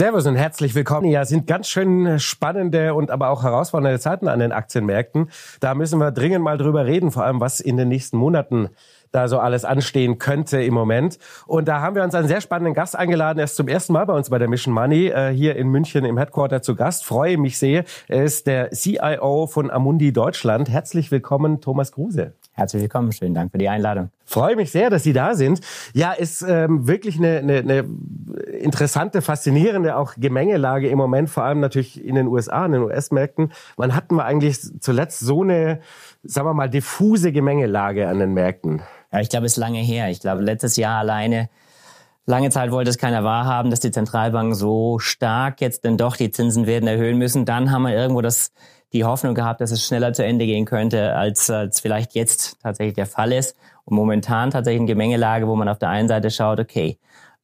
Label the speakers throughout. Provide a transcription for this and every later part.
Speaker 1: Servus und herzlich willkommen. Ja, sind ganz schön spannende und aber auch herausfordernde Zeiten an den Aktienmärkten. Da müssen wir dringend mal drüber reden, vor allem was in den nächsten Monaten da so alles anstehen könnte im Moment. Und da haben wir uns einen sehr spannenden Gast eingeladen. Er ist zum ersten Mal bei uns bei der Mission Money äh, hier in München im Headquarter zu Gast. Freue mich sehr. Er ist der CIO von Amundi Deutschland. Herzlich willkommen, Thomas Kruse.
Speaker 2: Herzlich willkommen, schönen Dank für die Einladung.
Speaker 1: Freue mich sehr, dass Sie da sind. Ja, ist ähm, wirklich eine, eine, eine interessante, faszinierende auch Gemengelage im Moment, vor allem natürlich in den USA, in den US-Märkten. Wann hatten wir eigentlich zuletzt so eine, sagen wir mal, diffuse Gemengelage an den Märkten?
Speaker 2: Ja, ich glaube, es ist lange her. Ich glaube, letztes Jahr alleine Lange Zeit wollte es keiner wahrhaben, dass die Zentralbanken so stark jetzt denn doch die Zinsen werden erhöhen müssen. Dann haben wir irgendwo das die Hoffnung gehabt, dass es schneller zu Ende gehen könnte, als, als vielleicht jetzt tatsächlich der Fall ist. Und momentan tatsächlich eine Gemengelage, wo man auf der einen Seite schaut, okay,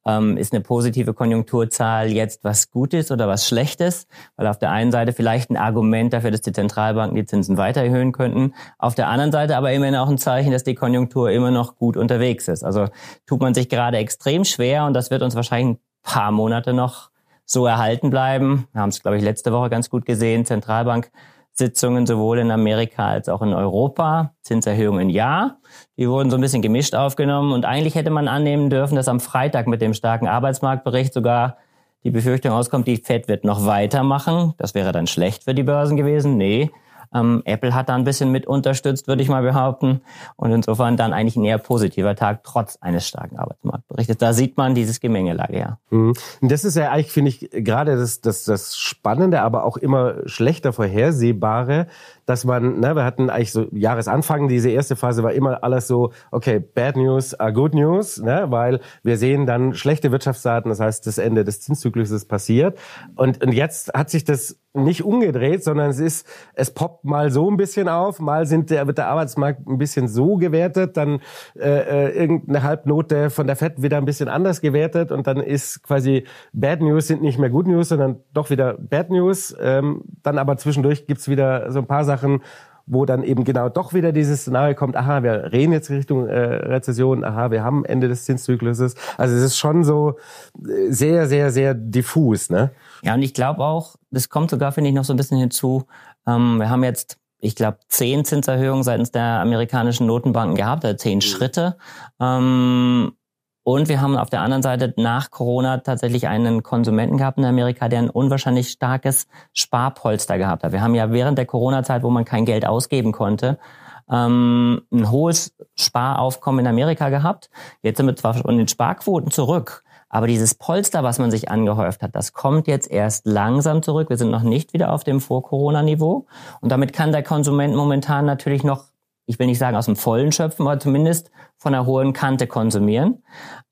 Speaker 2: ähm, ist eine positive Konjunkturzahl jetzt was Gutes oder was Schlechtes? Weil auf der einen Seite vielleicht ein Argument dafür, dass die Zentralbanken die Zinsen weiter erhöhen könnten. Auf der anderen Seite aber immerhin auch ein Zeichen, dass die Konjunktur immer noch gut unterwegs ist. Also tut man sich gerade extrem schwer und das wird uns wahrscheinlich ein paar Monate noch so erhalten bleiben. Wir haben es, glaube ich, letzte Woche ganz gut gesehen. Zentralbank Sitzungen sowohl in Amerika als auch in Europa, Zinserhöhungen ja. Die wurden so ein bisschen gemischt aufgenommen und eigentlich hätte man annehmen dürfen, dass am Freitag mit dem starken Arbeitsmarktbericht sogar die Befürchtung auskommt, die Fed wird noch weitermachen. Das wäre dann schlecht für die Börsen gewesen. Nee, ähm, Apple hat da ein bisschen mit unterstützt, würde ich mal behaupten. Und insofern dann eigentlich ein eher positiver Tag, trotz eines starken Arbeitsmarktberichtes. Da sieht man dieses Gemengelage, ja.
Speaker 1: Mhm. Das ist ja eigentlich, finde ich, gerade das, das, das Spannende, aber auch immer schlechter vorhersehbare, dass man, ne, wir hatten eigentlich so Jahresanfang, diese erste Phase war immer alles so, okay, bad news are good news, ne, weil wir sehen dann schlechte Wirtschaftsdaten, das heißt, das Ende des Zinszykluses passiert. Und, und jetzt hat sich das nicht umgedreht, sondern es ist, es poppt mal so ein bisschen auf, mal sind der, wird der Arbeitsmarkt ein bisschen so gewertet, dann äh, äh irgendeine Halbnote von der FED wieder ein bisschen anders gewertet und dann ist quasi Bad News sind nicht mehr Good News, sondern doch wieder Bad News. Ähm, dann aber zwischendurch gibt's wieder so ein paar Sachen, Sachen, wo dann eben genau doch wieder dieses Szenario kommt, aha, wir reden jetzt Richtung äh, Rezession, aha, wir haben Ende des Zinszykluses. Also es ist schon so äh, sehr, sehr, sehr diffus. Ne?
Speaker 2: Ja, und ich glaube auch, das kommt sogar, finde ich, noch so ein bisschen hinzu. Ähm, wir haben jetzt ich glaube, zehn Zinserhöhungen seitens der amerikanischen Notenbanken gehabt, also zehn mhm. Schritte. Ähm, und wir haben auf der anderen Seite nach Corona tatsächlich einen Konsumenten gehabt in Amerika, der ein unwahrscheinlich starkes Sparpolster gehabt hat. Wir haben ja während der Corona-Zeit, wo man kein Geld ausgeben konnte, ähm, ein hohes Sparaufkommen in Amerika gehabt. Jetzt sind wir zwar von den Sparquoten zurück, aber dieses Polster, was man sich angehäuft hat, das kommt jetzt erst langsam zurück. Wir sind noch nicht wieder auf dem Vor-Corona-Niveau. Und damit kann der Konsument momentan natürlich noch ich will nicht sagen aus dem Vollen schöpfen, aber zumindest von einer hohen Kante konsumieren.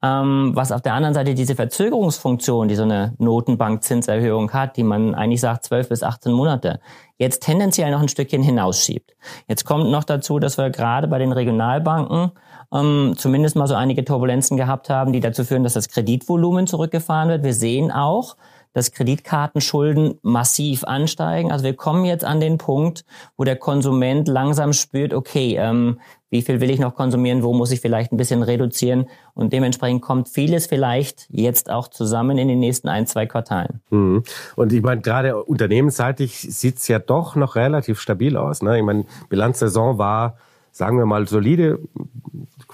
Speaker 2: Ähm, was auf der anderen Seite diese Verzögerungsfunktion, die so eine Notenbankzinserhöhung hat, die man eigentlich sagt 12 bis 18 Monate, jetzt tendenziell noch ein Stückchen hinausschiebt. Jetzt kommt noch dazu, dass wir gerade bei den Regionalbanken ähm, zumindest mal so einige Turbulenzen gehabt haben, die dazu führen, dass das Kreditvolumen zurückgefahren wird. Wir sehen auch, dass Kreditkartenschulden massiv ansteigen. Also wir kommen jetzt an den Punkt, wo der Konsument langsam spürt, okay, ähm, wie viel will ich noch konsumieren, wo muss ich vielleicht ein bisschen reduzieren und dementsprechend kommt vieles vielleicht jetzt auch zusammen in den nächsten ein, zwei Quartalen.
Speaker 1: Mhm. Und ich meine, gerade unternehmensseitig sieht's ja doch noch relativ stabil aus. Ne? Ich meine, Bilanzsaison war sagen wir mal, solide,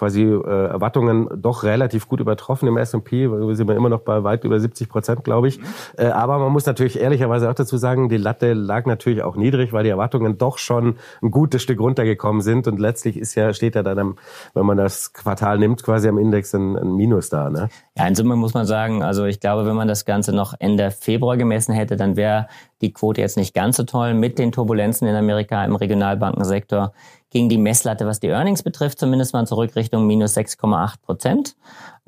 Speaker 1: quasi äh, Erwartungen doch relativ gut übertroffen im S&P. Wir sind immer noch bei weit über 70 Prozent, glaube ich. Äh, aber man muss natürlich ehrlicherweise auch dazu sagen, die Latte lag natürlich auch niedrig, weil die Erwartungen doch schon ein gutes Stück runtergekommen sind. Und letztlich ist ja, steht ja dann, am, wenn man das Quartal nimmt, quasi am Index ein, ein Minus da. Ne?
Speaker 2: Ja, in Summe muss man sagen, also ich glaube, wenn man das Ganze noch Ende Februar gemessen hätte, dann wäre die Quote jetzt nicht ganz so toll. Mit den Turbulenzen in Amerika im Regionalbankensektor ging die Messlatte, was die Earnings betrifft, zumindest mal zurück Richtung minus 6,8 Prozent.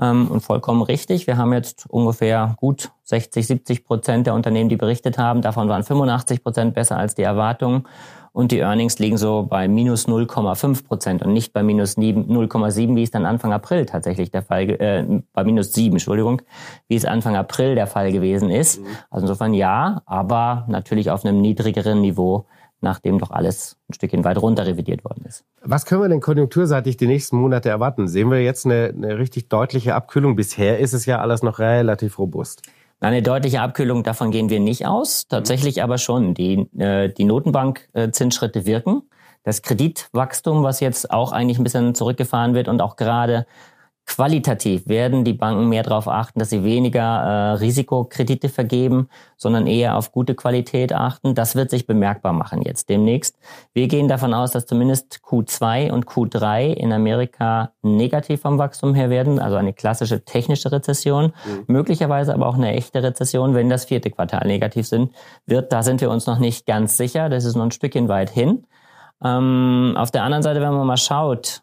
Speaker 2: Ähm, und vollkommen richtig. Wir haben jetzt ungefähr gut 60, 70 Prozent der Unternehmen, die berichtet haben. Davon waren 85 Prozent besser als die Erwartungen. Und die Earnings liegen so bei minus 0,5 Prozent und nicht bei minus 0,7, wie es dann Anfang April tatsächlich der Fall, äh, bei minus 7, Entschuldigung, wie es Anfang April der Fall gewesen ist. Mhm. Also insofern ja, aber natürlich auf einem niedrigeren Niveau nachdem doch alles ein Stückchen weit runter revidiert worden ist.
Speaker 1: Was können wir denn konjunkturseitig die nächsten Monate erwarten? Sehen wir jetzt eine, eine richtig deutliche Abkühlung? Bisher ist es ja alles noch relativ robust.
Speaker 2: Eine deutliche Abkühlung, davon gehen wir nicht aus. Tatsächlich aber schon. Die, äh, die Notenbank-Zinsschritte wirken. Das Kreditwachstum, was jetzt auch eigentlich ein bisschen zurückgefahren wird und auch gerade Qualitativ werden die Banken mehr darauf achten, dass sie weniger äh, Risikokredite vergeben, sondern eher auf gute Qualität achten. Das wird sich bemerkbar machen jetzt demnächst. Wir gehen davon aus, dass zumindest Q2 und Q3 in Amerika negativ vom Wachstum her werden, also eine klassische technische Rezession, mhm. möglicherweise aber auch eine echte Rezession, wenn das vierte Quartal negativ sind, wird. Da sind wir uns noch nicht ganz sicher. Das ist noch ein Stückchen weit hin. Ähm, auf der anderen Seite, wenn man mal schaut,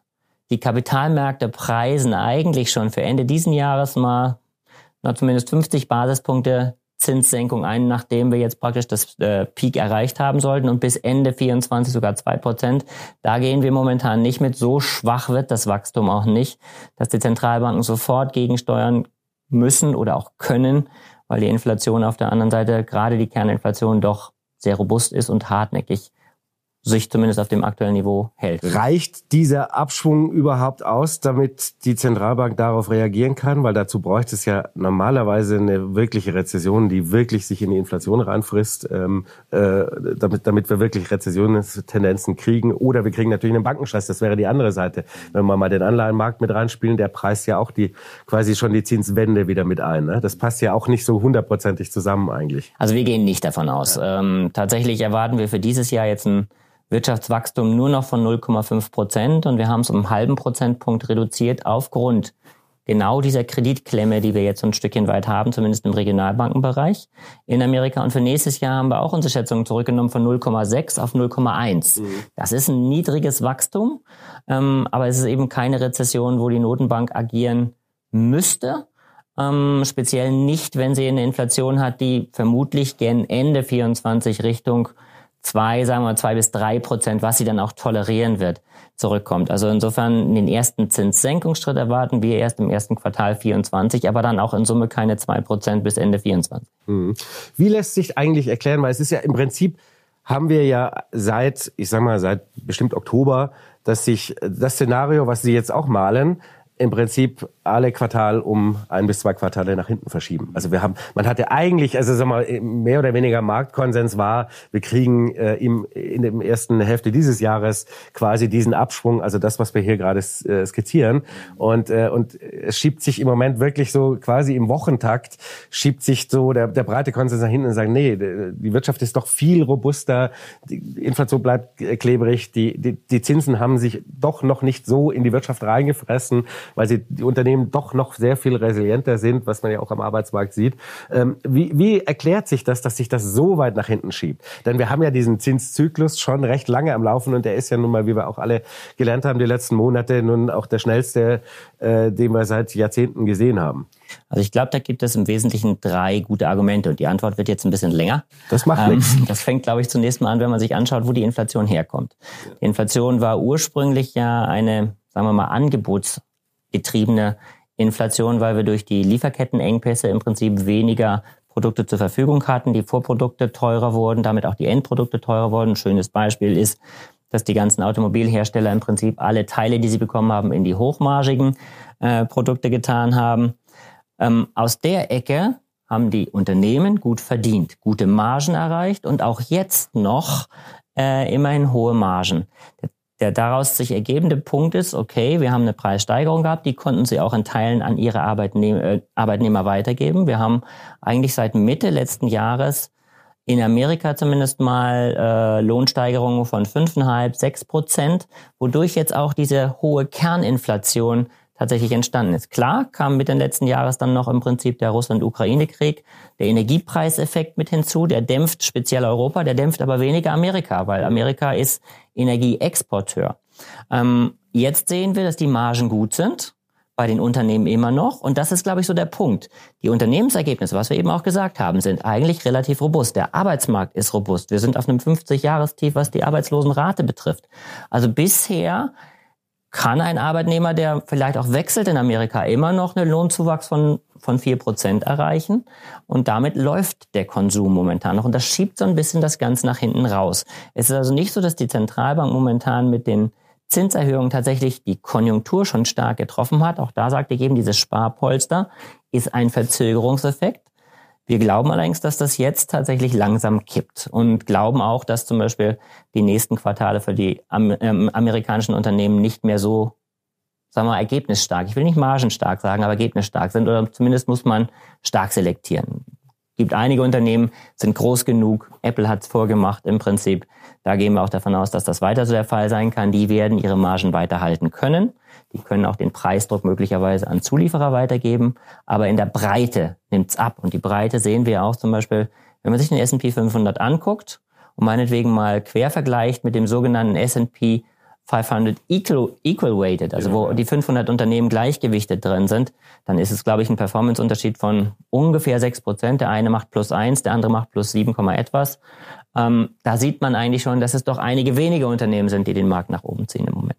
Speaker 2: die Kapitalmärkte preisen eigentlich schon für Ende diesen Jahres mal na, zumindest 50 Basispunkte Zinssenkung ein, nachdem wir jetzt praktisch das äh, Peak erreicht haben sollten und bis Ende 24 sogar zwei Prozent. Da gehen wir momentan nicht mit. So schwach wird das Wachstum auch nicht, dass die Zentralbanken sofort gegensteuern müssen oder auch können, weil die Inflation auf der anderen Seite, gerade die Kerninflation, doch sehr robust ist und hartnäckig sich zumindest auf dem aktuellen Niveau hält.
Speaker 1: Reicht dieser Abschwung überhaupt aus, damit die Zentralbank darauf reagieren kann? Weil dazu bräuchte es ja normalerweise eine wirkliche Rezession, die wirklich sich in die Inflation reinfrisst, ähm, äh, damit, damit wir wirklich Rezessionstendenzen kriegen. Oder wir kriegen natürlich einen Bankenstress. Das wäre die andere Seite. Wenn wir mal den Anleihenmarkt mit reinspielen, der preist ja auch die quasi schon die Zinswende wieder mit ein. Ne? Das passt ja auch nicht so hundertprozentig zusammen eigentlich.
Speaker 2: Also wir gehen nicht davon aus. Ja. Ähm, tatsächlich erwarten wir für dieses Jahr jetzt ein Wirtschaftswachstum nur noch von 0,5 Prozent und wir haben es um einen halben Prozentpunkt reduziert aufgrund genau dieser Kreditklemme, die wir jetzt so ein Stückchen weit haben, zumindest im Regionalbankenbereich in Amerika. Und für nächstes Jahr haben wir auch unsere Schätzungen zurückgenommen von 0,6 auf 0,1. Mhm. Das ist ein niedriges Wachstum, ähm, aber es ist eben keine Rezession, wo die Notenbank agieren müsste. Ähm, speziell nicht, wenn sie eine Inflation hat, die vermutlich gern Ende 24 Richtung zwei, sagen wir zwei bis drei Prozent, was sie dann auch tolerieren wird, zurückkommt. Also insofern den ersten Zinssenkungsschritt erwarten wir erst im ersten Quartal 24, aber dann auch in Summe keine zwei Prozent bis Ende 24.
Speaker 1: Mhm. Wie lässt sich eigentlich erklären, weil es ist ja im Prinzip haben wir ja seit, ich sag mal, seit bestimmt Oktober, dass sich das Szenario, was Sie jetzt auch malen, im Prinzip alle Quartal um ein bis zwei Quartale nach hinten verschieben. Also wir haben, man hatte eigentlich, also sag mal, mehr oder weniger Marktkonsens war, wir kriegen äh, im, in der ersten Hälfte dieses Jahres quasi diesen Abschwung, also das, was wir hier gerade äh, skizzieren. Und, äh, und es schiebt sich im Moment wirklich so quasi im Wochentakt, schiebt sich so der, der breite Konsens nach hinten und sagt, nee, die Wirtschaft ist doch viel robuster, die Inflation bleibt klebrig, die, die, die Zinsen haben sich doch noch nicht so in die Wirtschaft reingefressen weil sie die Unternehmen doch noch sehr viel resilienter sind, was man ja auch am Arbeitsmarkt sieht. Ähm, wie, wie erklärt sich das, dass sich das so weit nach hinten schiebt? Denn wir haben ja diesen Zinszyklus schon recht lange am Laufen und der ist ja nun mal, wie wir auch alle gelernt haben, die letzten Monate nun auch der schnellste, äh, den wir seit Jahrzehnten gesehen haben.
Speaker 2: Also ich glaube, da gibt es im Wesentlichen drei gute Argumente und die Antwort wird jetzt ein bisschen länger.
Speaker 1: Das macht ähm, nichts.
Speaker 2: Das fängt, glaube ich, zunächst mal an, wenn man sich anschaut, wo die Inflation herkommt. Die Inflation war ursprünglich ja eine, sagen wir mal, Angebots getriebene Inflation, weil wir durch die Lieferkettenengpässe im Prinzip weniger Produkte zur Verfügung hatten, die Vorprodukte teurer wurden, damit auch die Endprodukte teurer wurden. Ein schönes Beispiel ist, dass die ganzen Automobilhersteller im Prinzip alle Teile, die sie bekommen haben, in die hochmargigen äh, Produkte getan haben. Ähm, aus der Ecke haben die Unternehmen gut verdient, gute Margen erreicht und auch jetzt noch äh, immerhin hohe Margen. Der der daraus sich ergebende Punkt ist, okay, wir haben eine Preissteigerung gehabt, die konnten sie auch in Teilen an ihre Arbeitnehmer, äh, Arbeitnehmer weitergeben. Wir haben eigentlich seit Mitte letzten Jahres in Amerika zumindest mal äh, Lohnsteigerungen von 5,5, 6 Prozent, wodurch jetzt auch diese hohe Kerninflation tatsächlich entstanden ist. Klar kam mit den letzten Jahres dann noch im Prinzip der Russland-Ukraine-Krieg, der Energiepreiseffekt mit hinzu, der dämpft speziell Europa, der dämpft aber weniger Amerika, weil Amerika ist Energieexporteur. Ähm, jetzt sehen wir, dass die Margen gut sind, bei den Unternehmen immer noch. Und das ist, glaube ich, so der Punkt. Die Unternehmensergebnisse, was wir eben auch gesagt haben, sind eigentlich relativ robust. Der Arbeitsmarkt ist robust. Wir sind auf einem 50-Jahrestief, was die Arbeitslosenrate betrifft. Also bisher kann ein Arbeitnehmer, der vielleicht auch wechselt in Amerika, immer noch einen Lohnzuwachs von, von vier Prozent erreichen. Und damit läuft der Konsum momentan noch. Und das schiebt so ein bisschen das Ganze nach hinten raus. Es ist also nicht so, dass die Zentralbank momentan mit den Zinserhöhungen tatsächlich die Konjunktur schon stark getroffen hat. Auch da sagt ihr eben, dieses Sparpolster ist ein Verzögerungseffekt. Wir glauben allerdings, dass das jetzt tatsächlich langsam kippt und glauben auch, dass zum Beispiel die nächsten Quartale für die ähm, amerikanischen Unternehmen nicht mehr so, sagen wir mal, ergebnisstark, ich will nicht margenstark sagen, aber ergebnisstark sind oder zumindest muss man stark selektieren gibt einige Unternehmen, sind groß genug. Apple hat es vorgemacht im Prinzip. Da gehen wir auch davon aus, dass das weiter so der Fall sein kann. Die werden ihre Margen weiterhalten können. Die können auch den Preisdruck möglicherweise an Zulieferer weitergeben. Aber in der Breite nimmt's ab. Und die Breite sehen wir auch zum Beispiel, wenn man sich den S&P 500 anguckt und meinetwegen mal quer vergleicht mit dem sogenannten S&P 500 equal, equal weighted, also wo die 500 Unternehmen gleichgewichtet drin sind, dann ist es, glaube ich, ein Performance-Unterschied von ungefähr 6 Prozent. Der eine macht plus 1, der andere macht plus 7, etwas. Ähm, da sieht man eigentlich schon, dass es doch einige wenige Unternehmen sind, die den Markt nach oben ziehen im Moment.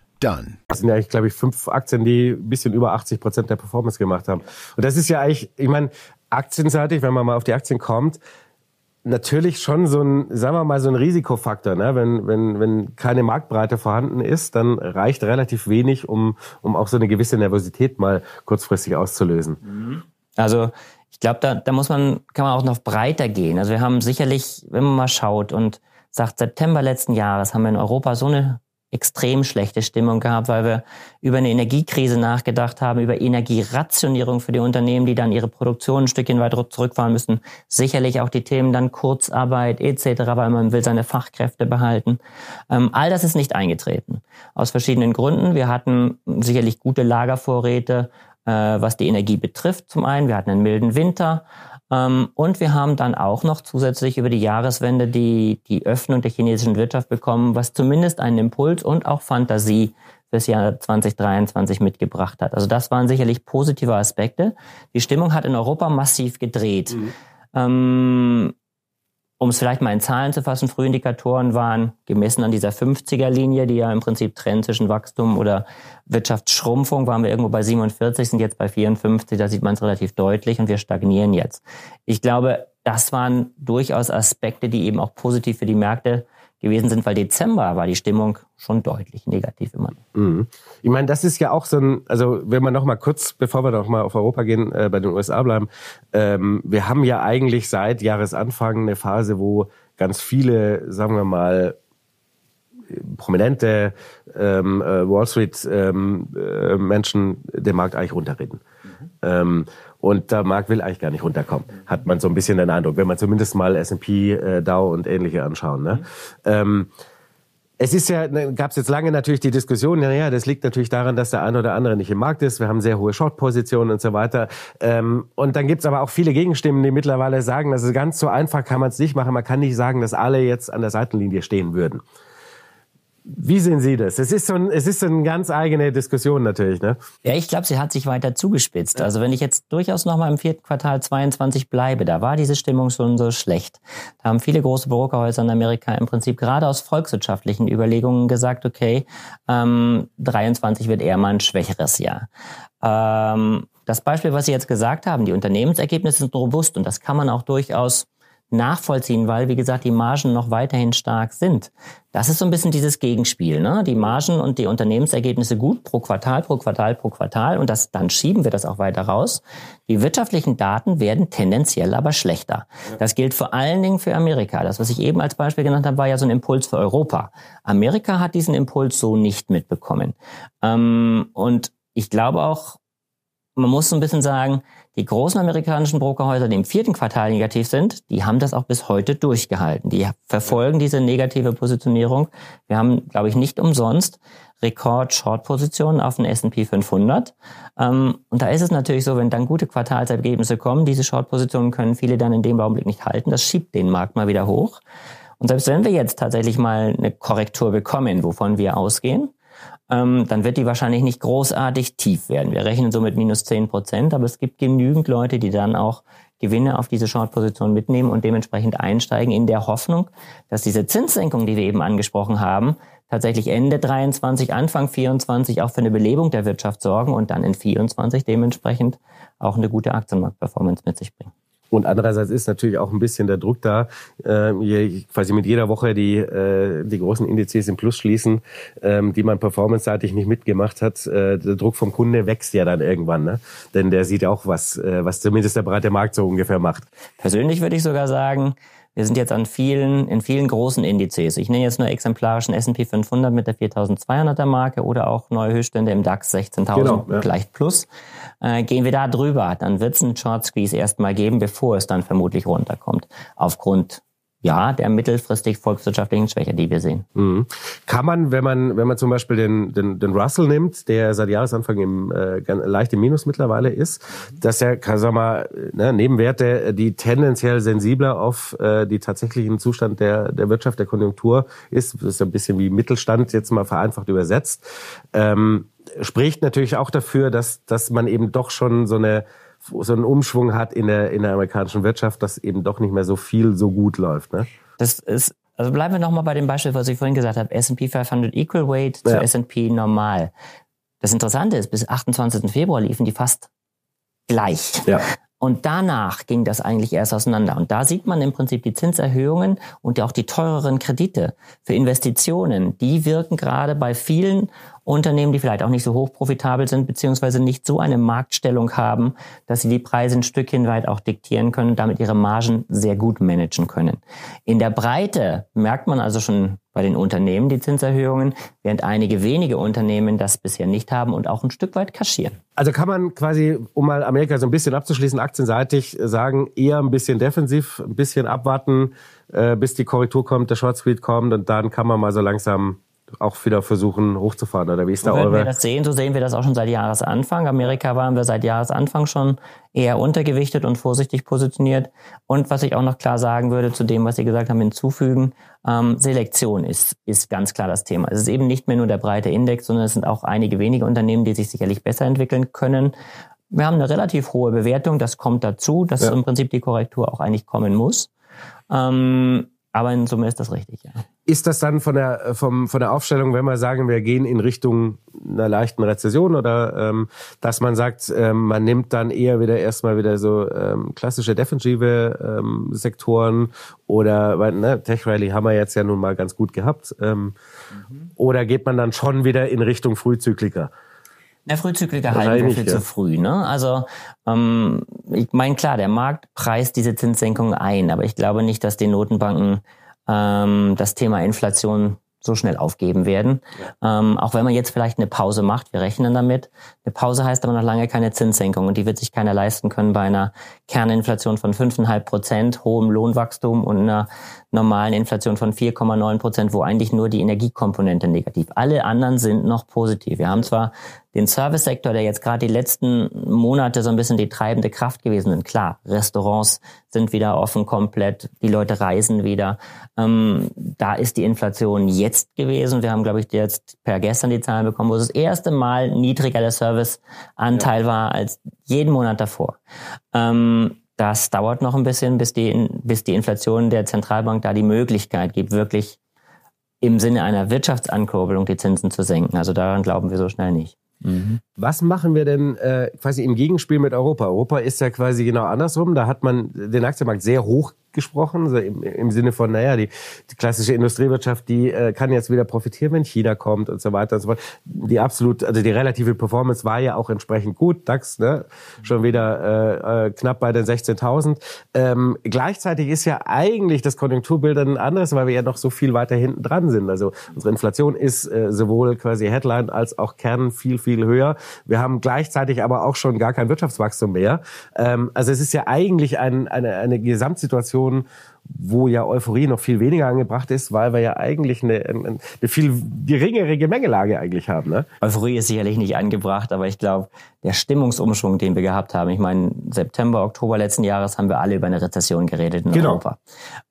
Speaker 3: done.
Speaker 1: Das sind ja eigentlich, glaube ich, fünf Aktien, die ein bisschen über 80 Prozent der Performance gemacht haben. Und das ist ja eigentlich, ich meine, aktienseitig, wenn man mal auf die Aktien kommt, natürlich schon so ein, sagen wir mal, so ein Risikofaktor. Ne? Wenn, wenn, wenn keine Marktbreite vorhanden ist, dann reicht relativ wenig, um, um auch so eine gewisse Nervosität mal kurzfristig auszulösen.
Speaker 2: Mhm. Also ich glaube, da, da muss man, kann man auch noch breiter gehen. Also wir haben sicherlich, wenn man mal schaut und sagt, September letzten Jahres haben wir in Europa so eine extrem schlechte Stimmung gehabt, weil wir über eine Energiekrise nachgedacht haben, über Energierationierung für die Unternehmen, die dann ihre Produktion ein Stückchen weiter zurückfahren müssen. Sicherlich auch die Themen dann Kurzarbeit etc., weil man will seine Fachkräfte behalten. Ähm, all das ist nicht eingetreten. Aus verschiedenen Gründen. Wir hatten sicherlich gute Lagervorräte, äh, was die Energie betrifft. Zum einen, wir hatten einen milden Winter. Ähm, und wir haben dann auch noch zusätzlich über die Jahreswende die, die Öffnung der chinesischen Wirtschaft bekommen, was zumindest einen Impuls und auch Fantasie fürs Jahr 2023 mitgebracht hat. Also das waren sicherlich positive Aspekte. Die Stimmung hat in Europa massiv gedreht. Mhm. Ähm, um es vielleicht mal in Zahlen zu fassen, Frühindikatoren waren gemessen an dieser 50er-Linie, die ja im Prinzip Trend zwischen Wachstum oder Wirtschaftsschrumpfung, waren wir irgendwo bei 47, sind jetzt bei 54, da sieht man es relativ deutlich und wir stagnieren jetzt. Ich glaube, das waren durchaus Aspekte, die eben auch positiv für die Märkte gewesen sind, weil Dezember war die Stimmung schon deutlich negativ immer.
Speaker 1: Mhm. Ich meine, das ist ja auch so ein, also wenn wir noch mal kurz, bevor wir noch mal auf Europa gehen, äh, bei den USA bleiben, ähm, wir haben ja eigentlich seit Jahresanfang eine Phase, wo ganz viele, sagen wir mal, prominente ähm, äh, Wall Street ähm, äh, Menschen den Markt eigentlich runterreden. Ähm, und der Markt will eigentlich gar nicht runterkommen, hat man so ein bisschen den Eindruck, wenn man zumindest mal S&P, äh, Dow und ähnliche anschauen. Ne? Ähm, es ist ja, ne, gab es jetzt lange natürlich die Diskussion, naja, das liegt natürlich daran, dass der eine oder andere nicht im Markt ist. Wir haben sehr hohe Short-Positionen und so weiter. Ähm, und dann gibt's aber auch viele Gegenstimmen, die mittlerweile sagen, also ganz so einfach kann man es nicht machen. Man kann nicht sagen, dass alle jetzt an der Seitenlinie stehen würden. Wie sehen Sie das? Es ist so, ein, es ist so eine ganz eigene Diskussion natürlich, ne?
Speaker 2: Ja, ich glaube, sie hat sich weiter zugespitzt. Also wenn ich jetzt durchaus noch mal im vierten Quartal 22 bleibe, da war diese Stimmung schon so schlecht. Da haben viele große Brokerhäuser in Amerika im Prinzip gerade aus volkswirtschaftlichen Überlegungen gesagt, okay, ähm, 23 wird eher mal ein schwächeres Jahr. Ähm, das Beispiel, was Sie jetzt gesagt haben, die Unternehmensergebnisse sind robust und das kann man auch durchaus nachvollziehen, weil, wie gesagt, die Margen noch weiterhin stark sind. Das ist so ein bisschen dieses Gegenspiel. Ne? Die Margen und die Unternehmensergebnisse gut pro Quartal, pro Quartal, pro Quartal und das, dann schieben wir das auch weiter raus. Die wirtschaftlichen Daten werden tendenziell aber schlechter. Das gilt vor allen Dingen für Amerika. Das, was ich eben als Beispiel genannt habe, war ja so ein Impuls für Europa. Amerika hat diesen Impuls so nicht mitbekommen. Ähm, und ich glaube auch, man muss so ein bisschen sagen, die großen amerikanischen Brokerhäuser, die im vierten Quartal negativ sind, die haben das auch bis heute durchgehalten. Die verfolgen diese negative Positionierung. Wir haben, glaube ich, nicht umsonst Rekord-Short-Positionen auf den S&P 500. Ähm, und da ist es natürlich so, wenn dann gute Quartalsergebnisse kommen, diese Short-Positionen können viele dann in dem Augenblick nicht halten. Das schiebt den Markt mal wieder hoch. Und selbst wenn wir jetzt tatsächlich mal eine Korrektur bekommen, wovon wir ausgehen, ähm, dann wird die wahrscheinlich nicht großartig tief werden. Wir rechnen so mit minus zehn Prozent, aber es gibt genügend Leute, die dann auch Gewinne auf diese Short-Position mitnehmen und dementsprechend einsteigen in der Hoffnung, dass diese Zinssenkung, die wir eben angesprochen haben, tatsächlich Ende 23, Anfang 24 auch für eine Belebung der Wirtschaft sorgen und dann in 24 dementsprechend auch eine gute Aktienmarktperformance mit sich bringen.
Speaker 1: Und andererseits ist natürlich auch ein bisschen der Druck da, äh, quasi mit jeder Woche die, äh, die großen Indizes im Plus schließen, ähm, die man performanceseitig nicht mitgemacht hat. Äh, der Druck vom Kunde wächst ja dann irgendwann, ne? Denn der sieht auch, was, äh, was zumindest der breite Markt so ungefähr macht.
Speaker 2: Persönlich würde ich sogar sagen, wir sind jetzt an vielen, in vielen großen Indizes. Ich nenne jetzt nur exemplarischen S&P 500 mit der 4200er Marke oder auch neue Höchststände im DAX 16.000 genau, ja. leicht plus. Äh, gehen wir da drüber, dann wird es einen Short Squeeze erstmal geben, bevor es dann vermutlich runterkommt. Aufgrund ja, der mittelfristig volkswirtschaftlichen Schwäche, die wir sehen.
Speaker 1: Mhm. Kann man, wenn man, wenn man zum Beispiel den, den, den Russell nimmt, der seit Jahresanfang im, äh, leicht Minus mittlerweile ist, dass er, kann sag mal, ne, Nebenwerte, die tendenziell sensibler auf äh, die tatsächlichen Zustand der, der Wirtschaft, der Konjunktur ist, das ist ein bisschen wie Mittelstand jetzt mal vereinfacht übersetzt, ähm, spricht natürlich auch dafür, dass, dass man eben doch schon so eine so einen Umschwung hat in der, in der amerikanischen Wirtschaft, dass eben doch nicht mehr so viel so gut läuft. Ne?
Speaker 2: Das ist, also bleiben wir nochmal bei dem Beispiel, was ich vorhin gesagt habe, S&P 500 Equal Weight zu ja. S&P normal. Das Interessante ist, bis 28. Februar liefen die fast gleich. Ja. Und danach ging das eigentlich erst auseinander. Und da sieht man im Prinzip die Zinserhöhungen und auch die teureren Kredite für Investitionen. Die wirken gerade bei vielen Unternehmen, die vielleicht auch nicht so hoch profitabel sind, beziehungsweise nicht so eine Marktstellung haben, dass sie die Preise ein Stückchen weit auch diktieren können und damit ihre Margen sehr gut managen können. In der Breite merkt man also schon bei den Unternehmen die Zinserhöhungen, während einige wenige Unternehmen das bisher nicht haben und auch ein Stück weit kaschieren.
Speaker 1: Also kann man quasi, um mal Amerika so ein bisschen abzuschließen, aktienseitig sagen, eher ein bisschen defensiv, ein bisschen abwarten, äh, bis die Korrektur kommt, der Short Squeeze kommt und dann kann man mal so langsam auch wieder versuchen hochzufahren? Oder wie ist da
Speaker 2: Wenn
Speaker 1: eure?
Speaker 2: wir das sehen, so sehen wir das auch schon seit Jahresanfang. Amerika waren wir seit Jahresanfang schon eher untergewichtet und vorsichtig positioniert. Und was ich auch noch klar sagen würde zu dem, was Sie gesagt haben, hinzufügen, ähm, Selektion ist, ist ganz klar das Thema. Es ist eben nicht mehr nur der breite Index, sondern es sind auch einige wenige Unternehmen, die sich sicherlich besser entwickeln können. Wir haben eine relativ hohe Bewertung, das kommt dazu, dass ja. im Prinzip die Korrektur auch eigentlich kommen muss. Ähm, aber in Summe ist das richtig, ja.
Speaker 1: Ist das dann von der, vom, von der Aufstellung, wenn wir sagen, wir gehen in Richtung einer leichten Rezession oder ähm, dass man sagt, ähm, man nimmt dann eher wieder erstmal wieder so ähm, klassische defensive ähm, Sektoren oder weil, ne, Tech Rally haben wir jetzt ja nun mal ganz gut gehabt. Ähm, mhm. Oder geht man dann schon wieder in Richtung Frühzykliker?
Speaker 2: Der Frühzykliker halten wir viel ja. zu früh. Ne? Also ähm, ich meine, klar, der Markt preist diese Zinssenkung ein, aber ich glaube nicht, dass die Notenbanken ähm, das Thema Inflation so schnell aufgeben werden. Ja. Ähm, auch wenn man jetzt vielleicht eine Pause macht, wir rechnen damit. Eine Pause heißt aber noch lange keine Zinssenkung und die wird sich keiner leisten können bei einer Kerninflation von 5,5 Prozent, hohem Lohnwachstum und einer normalen Inflation von 4,9 Prozent, wo eigentlich nur die Energiekomponente negativ. Alle anderen sind noch positiv. Wir haben zwar den Servicesektor, der jetzt gerade die letzten Monate so ein bisschen die treibende Kraft gewesen sind. Klar, Restaurants sind wieder offen komplett, die Leute reisen wieder. Ähm, da ist die Inflation jetzt gewesen. Wir haben, glaube ich, jetzt per gestern die Zahlen bekommen, wo es das erste Mal niedriger der Serviceanteil ja. war als jeden Monat davor. Ähm, das dauert noch ein bisschen, bis die, bis die Inflation der Zentralbank da die Möglichkeit gibt, wirklich im Sinne einer Wirtschaftsankurbelung die Zinsen zu senken. Also daran glauben wir so schnell nicht.
Speaker 1: Mhm. Was machen wir denn äh, quasi im Gegenspiel mit Europa? Europa ist ja quasi genau andersrum. Da hat man den Aktienmarkt sehr hoch gesprochen, also im, im Sinne von, naja, die, die klassische Industriewirtschaft, die äh, kann jetzt wieder profitieren, wenn China kommt und so weiter und so fort. Die absolut, also die relative Performance war ja auch entsprechend gut. DAX, ne, schon wieder äh, äh, knapp bei den 16.000. Ähm, gleichzeitig ist ja eigentlich das Konjunkturbild ein anderes, weil wir ja noch so viel weiter hinten dran sind. Also unsere Inflation ist äh, sowohl quasi Headline als auch Kern viel, viel höher. Wir haben gleichzeitig aber auch schon gar kein Wirtschaftswachstum mehr. Ähm, also es ist ja eigentlich ein, eine, eine Gesamtsituation, Situation, wo ja Euphorie noch viel weniger angebracht ist, weil wir ja eigentlich eine, eine viel geringere Gemengelage eigentlich haben. Ne?
Speaker 2: Euphorie ist sicherlich nicht angebracht, aber ich glaube, der Stimmungsumschwung, den wir gehabt haben, ich meine, September, Oktober letzten Jahres haben wir alle über eine Rezession geredet in genau. Europa.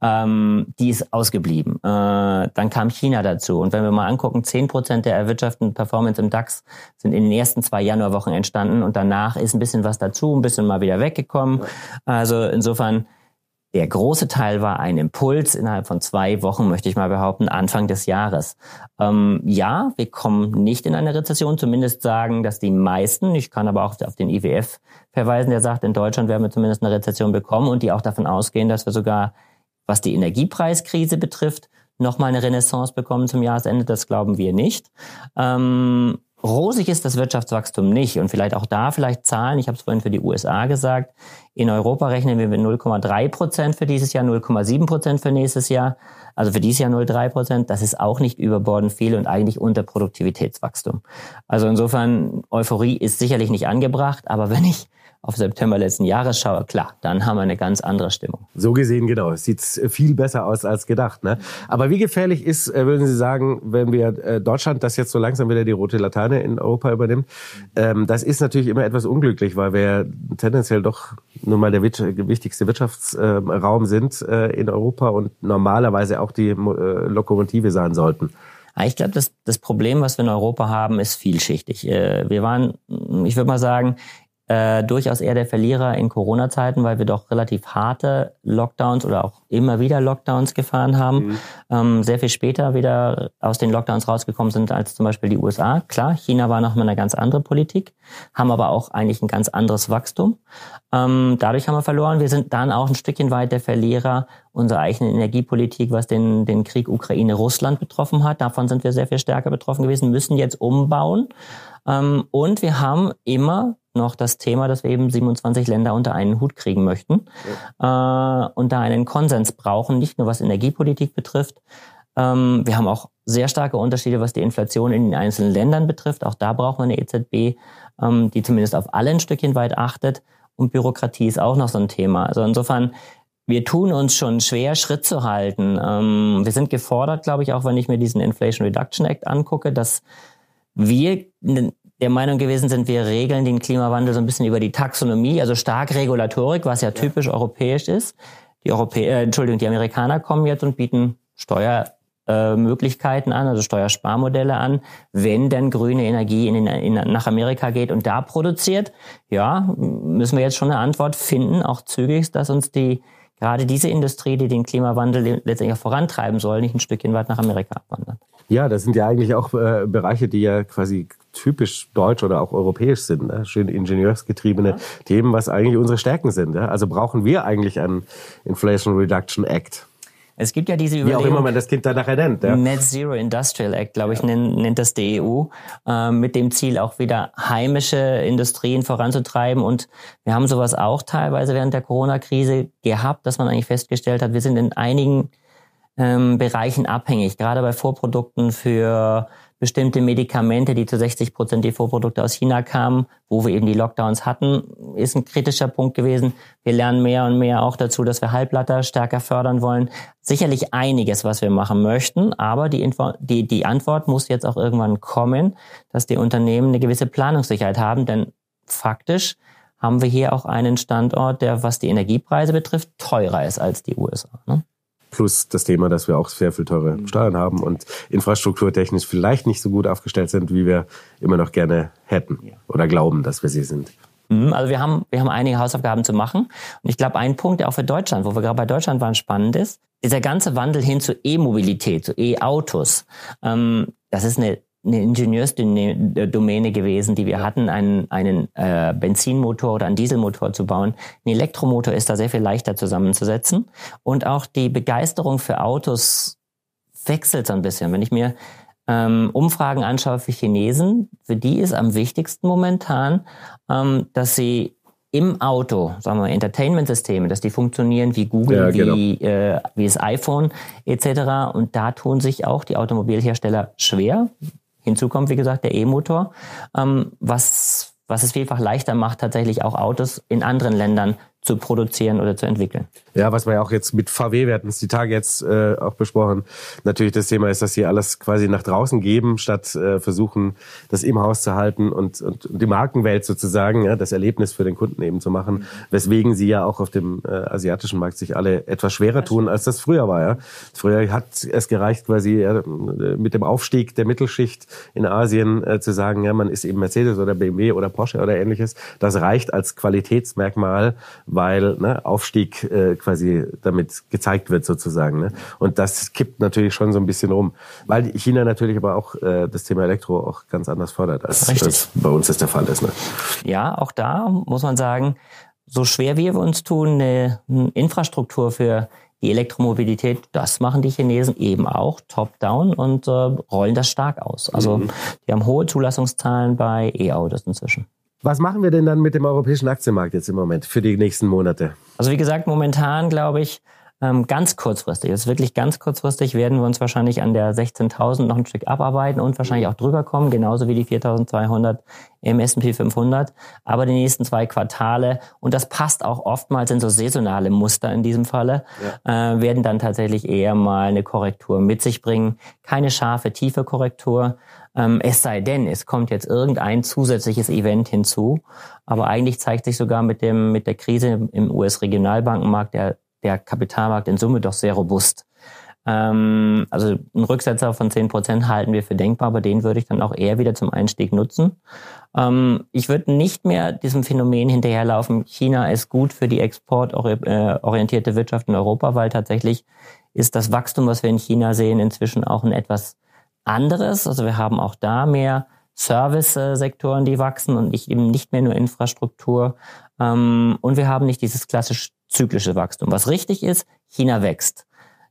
Speaker 2: Ähm, die ist ausgeblieben. Äh, dann kam China dazu. Und wenn wir mal angucken, zehn Prozent der erwirtschafteten Performance im DAX sind in den ersten zwei Januarwochen entstanden und danach ist ein bisschen was dazu, ein bisschen mal wieder weggekommen. Also insofern, der große Teil war ein Impuls innerhalb von zwei Wochen, möchte ich mal behaupten, Anfang des Jahres. Ähm, ja, wir kommen nicht in eine Rezession, zumindest sagen, dass die meisten, ich kann aber auch auf den IWF verweisen, der sagt, in Deutschland werden wir zumindest eine Rezession bekommen und die auch davon ausgehen, dass wir sogar, was die Energiepreiskrise betrifft, nochmal eine Renaissance bekommen zum Jahresende. Das glauben wir nicht. Ähm, Rosig ist das Wirtschaftswachstum nicht und vielleicht auch da vielleicht Zahlen. Ich habe es vorhin für die USA gesagt. In Europa rechnen wir mit 0,3 Prozent für dieses Jahr, 0,7 Prozent für nächstes Jahr. Also für dieses Jahr 0,3 Prozent. Das ist auch nicht überbordend viel und eigentlich unter Produktivitätswachstum. Also insofern Euphorie ist sicherlich nicht angebracht. Aber wenn ich auf September letzten Jahres schaue, klar, dann haben wir eine ganz andere Stimmung.
Speaker 1: So gesehen, genau. Es sieht viel besser aus als gedacht. Ne? Aber wie gefährlich ist, äh, würden Sie sagen, wenn wir äh, Deutschland, das jetzt so langsam wieder die rote Laterne in Europa übernimmt, ähm, das ist natürlich immer etwas unglücklich, weil wir tendenziell doch nun mal der wichtigste Wirtschaftsraum sind äh, in Europa und normalerweise auch die Lokomotive sein sollten.
Speaker 2: Ich glaube, das, das Problem, was wir in Europa haben, ist vielschichtig. Wir waren, ich würde mal sagen, äh, durchaus eher der Verlierer in Corona-Zeiten, weil wir doch relativ harte Lockdowns oder auch immer wieder Lockdowns gefahren haben, mhm. ähm, sehr viel später wieder aus den Lockdowns rausgekommen sind als zum Beispiel die USA. Klar, China war nochmal eine ganz andere Politik, haben aber auch eigentlich ein ganz anderes Wachstum. Ähm, dadurch haben wir verloren. Wir sind dann auch ein Stückchen weit der Verlierer unserer eigenen Energiepolitik, was den, den Krieg Ukraine-Russland betroffen hat. Davon sind wir sehr viel stärker betroffen gewesen, müssen jetzt umbauen. Ähm, und wir haben immer noch das Thema, dass wir eben 27 Länder unter einen Hut kriegen möchten ja. äh, und da einen Konsens brauchen, nicht nur was Energiepolitik betrifft. Ähm, wir haben auch sehr starke Unterschiede, was die Inflation in den einzelnen Ländern betrifft. Auch da brauchen wir eine EZB, ähm, die zumindest auf alle ein Stückchen weit achtet. Und Bürokratie ist auch noch so ein Thema. Also insofern, wir tun uns schon schwer, Schritt zu halten. Ähm, wir sind gefordert, glaube ich, auch wenn ich mir diesen Inflation Reduction Act angucke, dass wir der Meinung gewesen sind, wir regeln den Klimawandel so ein bisschen über die Taxonomie, also stark Regulatorik, was ja typisch ja. europäisch ist. Die Europäer, äh, Entschuldigung, die Amerikaner kommen jetzt und bieten Steuermöglichkeiten äh, an, also Steuersparmodelle an, wenn denn grüne Energie in, in, nach Amerika geht und da produziert. Ja, müssen wir jetzt schon eine Antwort finden, auch zügig, dass uns die gerade diese Industrie, die den Klimawandel letztendlich auch vorantreiben soll, nicht ein Stückchen weit nach Amerika abwandert.
Speaker 1: Ja, das sind ja eigentlich auch äh, Bereiche, die ja quasi typisch deutsch oder auch europäisch sind. Ne? Schön ingenieursgetriebene ja. Themen, was eigentlich unsere Stärken sind. Ja? Also brauchen wir eigentlich einen Inflation Reduction Act.
Speaker 2: Es gibt ja diese Überlegung.
Speaker 1: Wie auch immer man das Kind dann nachher nennt. Ja.
Speaker 2: Net Zero Industrial Act, glaube ich, ja. nennt, nennt, das die EU, äh, mit dem Ziel auch wieder heimische Industrien voranzutreiben. Und wir haben sowas auch teilweise während der Corona-Krise gehabt, dass man eigentlich festgestellt hat, wir sind in einigen ähm, Bereichen abhängig, gerade bei Vorprodukten für bestimmte Medikamente, die zu 60 Prozent die Vorprodukte aus China kamen, wo wir eben die Lockdowns hatten, ist ein kritischer Punkt gewesen. Wir lernen mehr und mehr auch dazu, dass wir Halblatter stärker fördern wollen. Sicherlich einiges, was wir machen möchten, aber die, Info die, die Antwort muss jetzt auch irgendwann kommen, dass die Unternehmen eine gewisse Planungssicherheit haben, denn faktisch haben wir hier auch einen Standort, der, was die Energiepreise betrifft, teurer ist als die USA. Ne?
Speaker 1: Plus das Thema, dass wir auch sehr viel teure mhm. Steuern haben und infrastrukturtechnisch vielleicht nicht so gut aufgestellt sind, wie wir immer noch gerne hätten oder glauben, dass wir sie sind.
Speaker 2: Mhm, also wir haben, wir haben einige Hausaufgaben zu machen. Und ich glaube, ein Punkt, der auch für Deutschland, wo wir gerade bei Deutschland waren, spannend ist, dieser ganze Wandel hin zu E-Mobilität, zu E-Autos. Ähm, das ist eine eine Ingenieursdomäne gewesen, die wir hatten, einen, einen äh, Benzinmotor oder einen Dieselmotor zu bauen. Ein Elektromotor ist da sehr viel leichter zusammenzusetzen. Und auch die Begeisterung für Autos wechselt so ein bisschen. Wenn ich mir ähm, Umfragen anschaue für Chinesen, für die ist am wichtigsten momentan, ähm, dass sie im Auto, sagen wir Entertainment-Systeme, dass die funktionieren wie Google, ja, genau. wie, äh, wie das iPhone etc. Und da tun sich auch die Automobilhersteller schwer. Hinzu kommt, wie gesagt, der E-Motor, ähm, was, was es vielfach leichter macht, tatsächlich auch Autos in anderen Ländern zu produzieren oder zu entwickeln.
Speaker 1: Ja, was wir ja auch jetzt mit VW, wir hatten es die Tage jetzt äh, auch besprochen, natürlich das Thema ist, dass sie alles quasi nach draußen geben, statt äh, versuchen, das im Haus zu halten und, und, die Markenwelt sozusagen, ja, das Erlebnis für den Kunden eben zu machen, weswegen sie ja auch auf dem äh, asiatischen Markt sich alle etwas schwerer tun, als das früher war. Ja. Früher hat es gereicht, quasi ja, mit dem Aufstieg der Mittelschicht in Asien äh, zu sagen, ja, man ist eben Mercedes oder BMW oder Porsche oder ähnliches. Das reicht als Qualitätsmerkmal, weil ne, Aufstieg äh, quasi damit gezeigt wird sozusagen. Ne? Und das kippt natürlich schon so ein bisschen rum, weil China natürlich aber auch äh, das Thema Elektro auch ganz anders fördert, als das bei uns das der Fall ist. Ne?
Speaker 2: Ja, auch da muss man sagen, so schwer wie wir uns tun, eine Infrastruktur für die Elektromobilität, das machen die Chinesen eben auch top-down und äh, rollen das stark aus. Also mhm. die haben hohe Zulassungszahlen bei E-Autos inzwischen.
Speaker 1: Was machen wir denn dann mit dem europäischen Aktienmarkt jetzt im Moment für die nächsten Monate?
Speaker 2: Also wie gesagt, momentan glaube ich, ähm, ganz kurzfristig, ist wirklich ganz kurzfristig, werden wir uns wahrscheinlich an der 16.000 noch ein Stück abarbeiten und wahrscheinlich auch drüber kommen, genauso wie die 4.200 im S&P 500. Aber die nächsten zwei Quartale, und das passt auch oftmals in so saisonale Muster in diesem Falle, ja. äh, werden dann tatsächlich eher mal eine Korrektur mit sich bringen. Keine scharfe, tiefe Korrektur. Ähm, es sei denn, es kommt jetzt irgendein zusätzliches Event hinzu. Aber eigentlich zeigt sich sogar mit dem, mit der Krise im US-Regionalbankenmarkt der der Kapitalmarkt in Summe doch sehr robust. Ähm, also einen Rücksetzer von zehn Prozent halten wir für denkbar, aber den würde ich dann auch eher wieder zum Einstieg nutzen. Ähm, ich würde nicht mehr diesem Phänomen hinterherlaufen, China ist gut für die exportorientierte Wirtschaft in Europa, weil tatsächlich ist das Wachstum, was wir in China sehen, inzwischen auch ein etwas anderes. Also wir haben auch da mehr Service-Sektoren, die wachsen und nicht eben nicht mehr nur Infrastruktur. Ähm, und wir haben nicht dieses klassisch zyklische Wachstum. Was richtig ist, China wächst.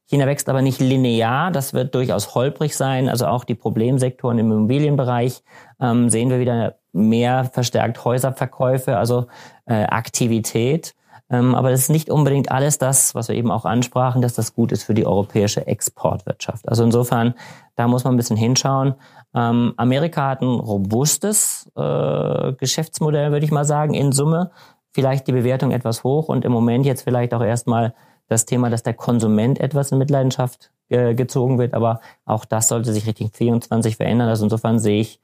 Speaker 2: China wächst aber nicht linear, das wird durchaus holprig sein. Also auch die Problemsektoren im Immobilienbereich ähm, sehen wir wieder mehr verstärkt Häuserverkäufe, also äh, Aktivität. Ähm, aber das ist nicht unbedingt alles das, was wir eben auch ansprachen, dass das gut ist für die europäische Exportwirtschaft. Also insofern, da muss man ein bisschen hinschauen. Ähm, Amerika hat ein robustes äh, Geschäftsmodell, würde ich mal sagen, in Summe vielleicht die Bewertung etwas hoch und im Moment jetzt vielleicht auch erstmal das Thema, dass der Konsument etwas in Mitleidenschaft äh, gezogen wird, aber auch das sollte sich Richtung 24 verändern. Also insofern sehe ich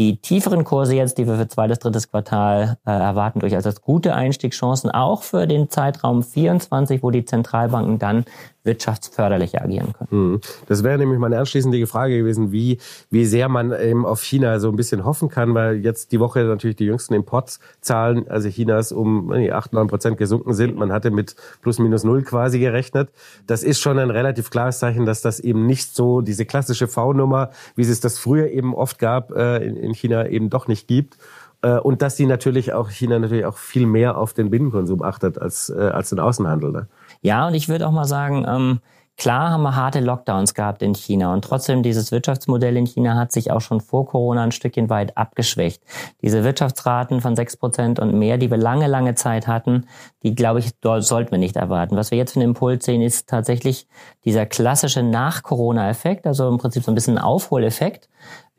Speaker 2: die tieferen Kurse jetzt, die wir für zweites, drittes Quartal äh, erwarten, durchaus als gute Einstiegschancen, auch für den Zeitraum 24, wo die Zentralbanken dann wirtschaftsförderlich agieren können.
Speaker 1: Hm. Das wäre nämlich meine anschließende Frage gewesen, wie, wie sehr man eben auf China so ein bisschen hoffen kann, weil jetzt die Woche natürlich die jüngsten Importzahlen, also Chinas um 8, 9 Prozent gesunken sind. Man hatte mit plus minus null quasi gerechnet. Das ist schon ein relativ klares Zeichen, dass das eben nicht so diese klassische V-Nummer, wie es das früher eben oft gab, äh, in China eben doch nicht gibt und dass sie natürlich auch China natürlich auch viel mehr auf den Binnenkonsum achtet als äh, als den Außenhandel. Ne?
Speaker 2: Ja, und ich würde auch mal sagen, ähm, klar haben wir harte Lockdowns gehabt in China und trotzdem dieses Wirtschaftsmodell in China hat sich auch schon vor Corona ein Stückchen weit abgeschwächt. Diese Wirtschaftsraten von sechs Prozent und mehr, die wir lange, lange Zeit hatten, die glaube ich, dort sollten wir nicht erwarten. Was wir jetzt für einen Impuls sehen, ist tatsächlich dieser klassische Nach-Corona-Effekt, also im Prinzip so ein bisschen Aufholeffekt.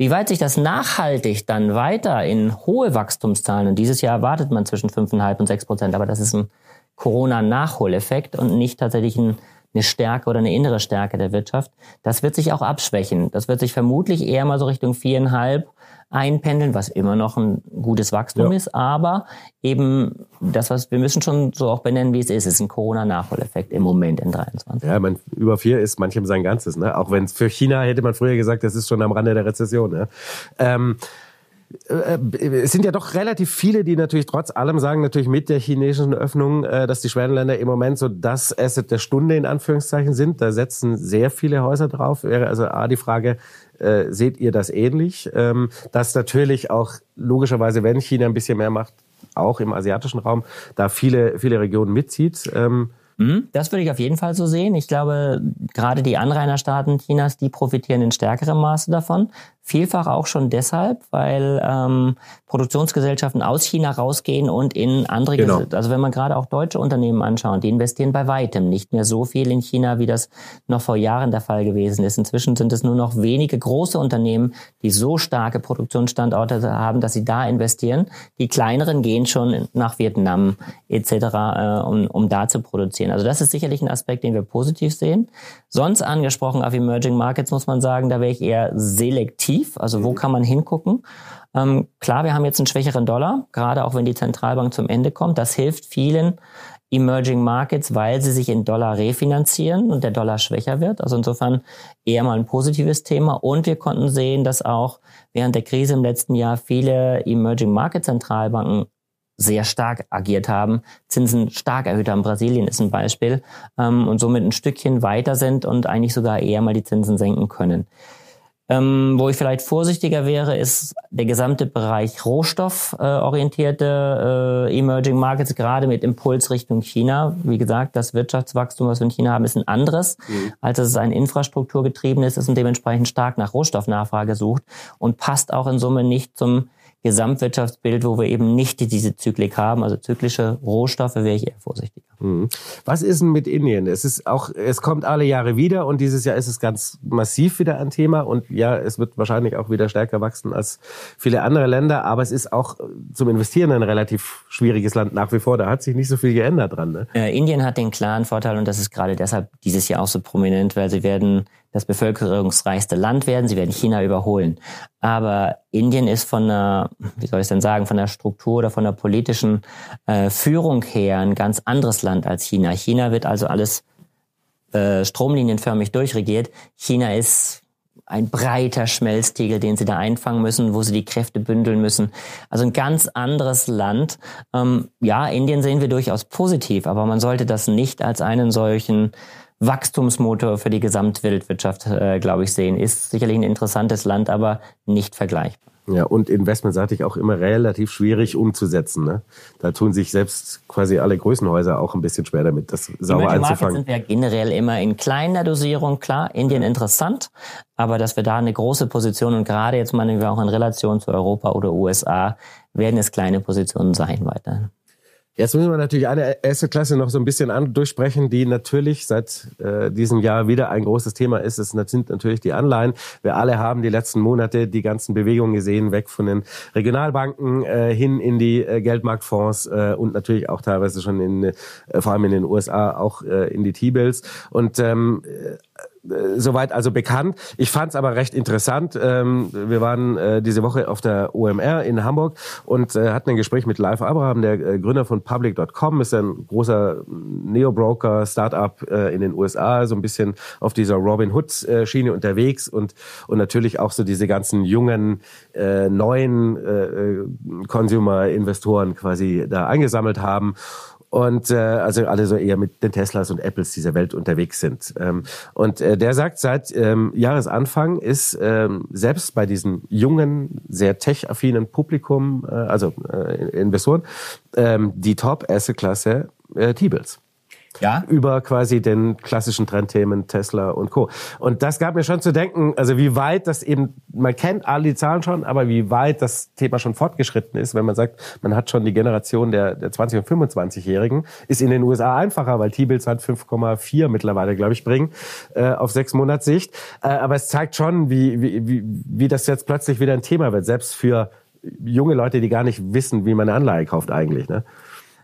Speaker 2: Wie weit sich das nachhaltig dann weiter in hohe Wachstumszahlen, und dieses Jahr erwartet man zwischen fünfeinhalb und sechs Prozent, aber das ist ein Corona-Nachholeffekt und nicht tatsächlich ein, eine Stärke oder eine innere Stärke der Wirtschaft. Das wird sich auch abschwächen. Das wird sich vermutlich eher mal so Richtung viereinhalb einpendeln, was immer noch ein gutes Wachstum ja. ist, aber eben das, was wir müssen schon so auch benennen, wie es ist, ist ein Corona-Nachholeffekt im Moment in 23.
Speaker 1: Ja, man, über vier ist manchem sein Ganzes, ne? Auch wenn es für China hätte man früher gesagt, das ist schon am Rande der Rezession. Ne? Ähm, äh, es sind ja doch relativ viele, die natürlich trotz allem sagen, natürlich mit der chinesischen Öffnung, äh, dass die Schwellenländer im Moment so das Asset der Stunde in Anführungszeichen sind. Da setzen sehr viele Häuser drauf. Wäre also A die Frage, äh, seht ihr das ähnlich? Ähm, dass natürlich auch logischerweise, wenn China ein bisschen mehr macht, auch im asiatischen Raum, da viele, viele Regionen mitzieht. Ähm,
Speaker 2: Mhm. Das würde ich auf jeden Fall so sehen. Ich glaube, gerade die Anrainerstaaten Chinas, die profitieren in stärkerem Maße davon. Vielfach auch schon deshalb, weil ähm, Produktionsgesellschaften aus China rausgehen und in andere, genau. also wenn man gerade auch deutsche Unternehmen anschaut, die investieren bei weitem nicht mehr so viel in China, wie das noch vor Jahren der Fall gewesen ist. Inzwischen sind es nur noch wenige große Unternehmen, die so starke Produktionsstandorte haben, dass sie da investieren. Die kleineren gehen schon nach Vietnam etc., äh, um, um da zu produzieren. Also das ist sicherlich ein Aspekt, den wir positiv sehen. Sonst angesprochen auf Emerging Markets muss man sagen, da wäre ich eher selektiv. Also wo mhm. kann man hingucken? Ähm, klar, wir haben jetzt einen schwächeren Dollar, gerade auch wenn die Zentralbank zum Ende kommt. Das hilft vielen Emerging Markets, weil sie sich in Dollar refinanzieren und der Dollar schwächer wird. Also insofern eher mal ein positives Thema. Und wir konnten sehen, dass auch während der Krise im letzten Jahr viele Emerging Market Zentralbanken sehr stark agiert haben, Zinsen stark erhöht haben. Brasilien ist ein Beispiel ähm, und somit ein Stückchen weiter sind und eigentlich sogar eher mal die Zinsen senken können. Ähm, wo ich vielleicht vorsichtiger wäre, ist der gesamte Bereich rohstofforientierte äh, Emerging Markets, gerade mit Impuls Richtung China. Wie gesagt, das Wirtschaftswachstum, was wir in China haben, ist ein anderes, mhm. als dass es ein infrastrukturgetriebenes ist und dementsprechend stark nach Rohstoffnachfrage sucht und passt auch in Summe nicht zum Gesamtwirtschaftsbild, wo wir eben nicht diese Zyklik haben, also zyklische Rohstoffe, wäre ich eher vorsichtiger.
Speaker 1: Mhm. Was ist denn mit Indien? Es ist auch, es kommt alle Jahre wieder und dieses Jahr ist es ganz massiv wieder ein Thema und ja, es wird wahrscheinlich auch wieder stärker wachsen als viele andere Länder, aber es ist auch zum Investieren ein relativ schwieriges Land nach wie vor. Da hat sich nicht so viel geändert dran. Ne?
Speaker 2: Äh, Indien hat den klaren Vorteil und das ist gerade deshalb dieses Jahr auch so prominent, weil sie werden das bevölkerungsreichste Land werden. Sie werden China überholen. Aber Indien ist von der, wie soll ich denn sagen, von der Struktur oder von der politischen äh, Führung her ein ganz anderes Land als China. China wird also alles äh, stromlinienförmig durchregiert. China ist ein breiter Schmelztiegel, den sie da einfangen müssen, wo sie die Kräfte bündeln müssen. Also ein ganz anderes Land. Ähm, ja, Indien sehen wir durchaus positiv, aber man sollte das nicht als einen solchen Wachstumsmotor für die Gesamtweltwirtschaft, äh, glaube ich, sehen. Ist sicherlich ein interessantes Land, aber nicht vergleichbar.
Speaker 1: Ja, und Investment sage ich auch immer relativ schwierig umzusetzen. Ne? Da tun sich selbst quasi alle Größenhäuser auch ein bisschen schwer damit, das sauber Emerging einzufangen.
Speaker 2: sind wir generell immer in kleiner Dosierung. Klar, Indien interessant, aber dass wir da eine große Position und gerade jetzt meinen wir auch in Relation zu Europa oder USA, werden es kleine Positionen sein weiterhin.
Speaker 1: Jetzt müssen wir natürlich eine erste Klasse noch so ein bisschen an, durchsprechen, die natürlich seit äh, diesem Jahr wieder ein großes Thema ist. Das sind natürlich die Anleihen. Wir alle haben die letzten Monate die ganzen Bewegungen gesehen, weg von den Regionalbanken äh, hin in die äh, Geldmarktfonds äh, und natürlich auch teilweise schon in, äh, vor allem in den USA auch äh, in die T-Bills. Und ähm, äh, soweit also bekannt. Ich fand es aber recht interessant. Ähm, wir waren äh, diese Woche auf der OMR in Hamburg und äh, hatten ein Gespräch mit Live Abraham, der äh, Gründer von Public.com, ist ein großer Neo-Broker, Startup äh, in den USA, so ein bisschen auf dieser Robin Hood-Schiene äh, unterwegs und, und natürlich auch so diese ganzen jungen, äh, neuen äh, Consumer-Investoren quasi da eingesammelt haben und äh, also alle so eher mit den Teslas und Apples dieser Welt unterwegs sind. Ähm, und äh, der sagt, seit ähm, Jahresanfang ist ähm, selbst bei diesem jungen, sehr tech-affinen Publikum, äh, also äh, Investoren, ähm, die Top-Asset-Klasse äh, T-Bills ja. über quasi den klassischen Trendthemen Tesla und Co. Und das gab mir schon zu denken, also wie weit das eben, man kennt alle die Zahlen schon, aber wie weit das Thema schon fortgeschritten ist, wenn man sagt, man hat schon die Generation der, der 20- und 25-Jährigen, ist in den USA einfacher, weil T-Bills halt 5,4 mittlerweile, glaube ich, bringen, äh, auf sechs Monatssicht. Äh, aber es zeigt schon, wie, wie, wie, wie das jetzt plötzlich wieder ein Thema wird, selbst für junge Leute, die gar nicht wissen, wie man eine Anleihe kauft eigentlich. Ne?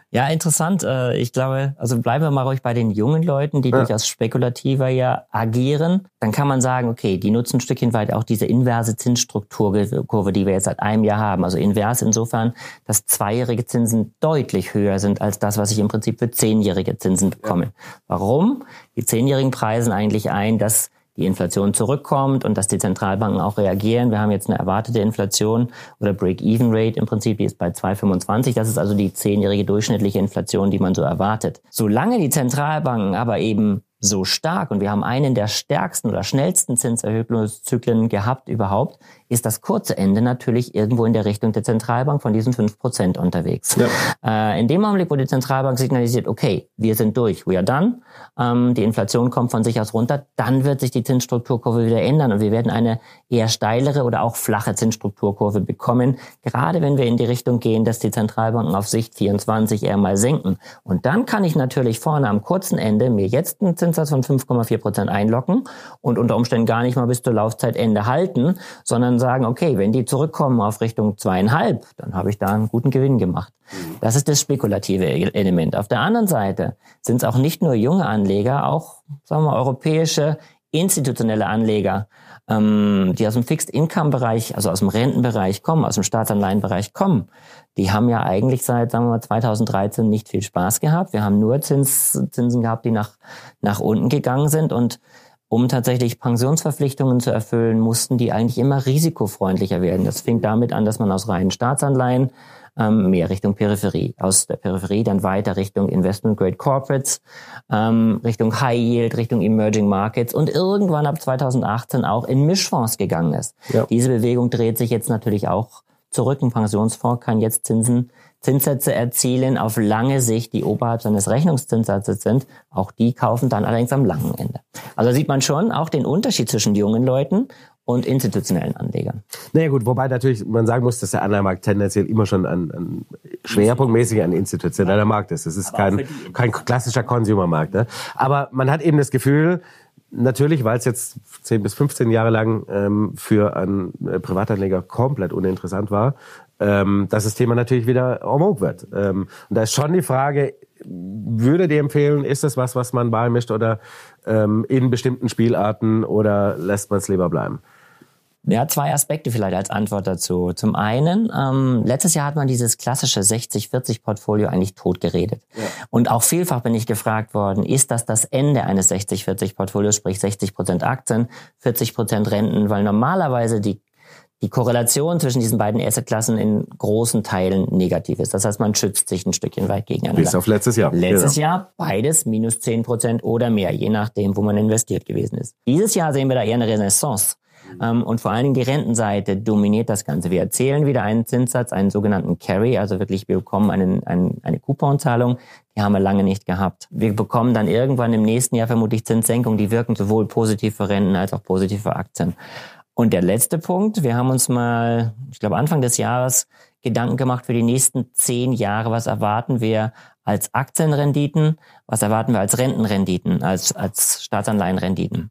Speaker 2: Ja, interessant. Äh, ich glaube, also bleiben wir mal ruhig bei den jungen Leuten, die ja. durchaus spekulativer ja agieren. Dann kann man sagen, okay, die nutzen ein Stückchen weit auch diese inverse Zinsstrukturkurve, die wir jetzt seit einem Jahr haben. Also invers insofern, dass zweijährige Zinsen deutlich höher sind als das, was ich im Prinzip für zehnjährige Zinsen bekomme. Ja. Warum? Die zehnjährigen preisen eigentlich ein, dass die Inflation zurückkommt und dass die Zentralbanken auch reagieren. Wir haben jetzt eine erwartete Inflation oder Break-Even-Rate im Prinzip, die ist bei 2,25. Das ist also die zehnjährige durchschnittliche Inflation, die man so erwartet. Solange die Zentralbanken aber eben so stark und wir haben einen der stärksten oder schnellsten Zinserhöhungszyklen gehabt überhaupt, ist das kurze Ende natürlich irgendwo in der Richtung der Zentralbank von diesen fünf Prozent unterwegs. Ja. Äh, in dem Augenblick, wo die Zentralbank signalisiert, okay, wir sind durch, we are done, ähm, die Inflation kommt von sich aus runter, dann wird sich die Zinsstrukturkurve wieder ändern und wir werden eine eher steilere oder auch flache Zinsstrukturkurve bekommen, gerade wenn wir in die Richtung gehen, dass die Zentralbanken auf Sicht 24 eher mal senken. Und dann kann ich natürlich vorne am kurzen Ende mir jetzt einen Zinssatz von 5,4 Prozent einlocken und unter Umständen gar nicht mal bis zur Laufzeitende halten, sondern sagen, okay, wenn die zurückkommen auf Richtung zweieinhalb, dann habe ich da einen guten Gewinn gemacht. Mhm. Das ist das spekulative Element. Auf der anderen Seite sind es auch nicht nur junge Anleger, auch sagen wir europäische institutionelle Anleger, ähm, die aus dem Fixed-Income-Bereich, also aus dem Rentenbereich kommen, aus dem Staatsanleihenbereich kommen, die haben ja eigentlich seit, sagen wir mal, 2013 nicht viel Spaß gehabt. Wir haben nur Zins, Zinsen gehabt, die nach, nach unten gegangen sind und um tatsächlich Pensionsverpflichtungen zu erfüllen, mussten die eigentlich immer risikofreundlicher werden. Das fing damit an, dass man aus reinen Staatsanleihen ähm, mehr Richtung Peripherie, aus der Peripherie dann weiter Richtung Investment Grade Corporates, ähm, Richtung High Yield, Richtung Emerging Markets und irgendwann ab 2018 auch in Mischfonds gegangen ist. Ja. Diese Bewegung dreht sich jetzt natürlich auch zurück. Ein Pensionsfonds kann jetzt Zinsen Zinssätze erzielen auf lange Sicht, die oberhalb seines Rechnungszinssatzes sind. Auch die kaufen dann allerdings am langen Ende. Also sieht man schon auch den Unterschied zwischen jungen Leuten und institutionellen Anlegern.
Speaker 1: Naja gut, wobei natürlich man sagen muss, dass der Anleihenmarkt tendenziell immer schon ein, ein schwerpunktmäßig ein institutioneller Markt ist. Es ist kein, kein klassischer Consumermarkt. Ne? Aber man hat eben das Gefühl, natürlich, weil es jetzt 10 bis 15 Jahre lang ähm, für einen äh, Privatanleger komplett uninteressant war, ähm, dass das Thema natürlich wieder en vogue wird. Ähm, und da ist schon die Frage, würde dir empfehlen, ist das was, was man beimischt oder ähm, in bestimmten Spielarten oder lässt man es lieber bleiben?
Speaker 2: Ja, zwei Aspekte vielleicht als Antwort dazu. Zum einen, ähm, letztes Jahr hat man dieses klassische 60-40-Portfolio eigentlich totgeredet. Ja. Und auch vielfach bin ich gefragt worden, ist das das Ende eines 60-40-Portfolios, sprich 60 Prozent Aktien, 40 Prozent Renten, weil normalerweise die die Korrelation zwischen diesen beiden Assetklassen in großen Teilen negativ ist. Das heißt, man schützt sich ein Stückchen weit gegeneinander.
Speaker 1: Bis auf letztes Jahr.
Speaker 2: Letztes genau. Jahr beides minus 10 Prozent oder mehr, je nachdem, wo man investiert gewesen ist. Dieses Jahr sehen wir da eher eine Renaissance. Ähm, und vor allen Dingen die Rentenseite dominiert das Ganze. Wir erzählen wieder einen Zinssatz, einen sogenannten Carry, also wirklich, wir bekommen einen, einen, eine Couponzahlung, die haben wir lange nicht gehabt. Wir bekommen dann irgendwann im nächsten Jahr vermutlich Zinssenkungen, die wirken sowohl positiv für Renten als auch positiv für Aktien. Und der letzte Punkt, wir haben uns mal, ich glaube Anfang des Jahres Gedanken gemacht für die nächsten zehn Jahre, was erwarten wir als Aktienrenditen, was erwarten wir als Rentenrenditen, als, als Staatsanleihenrenditen.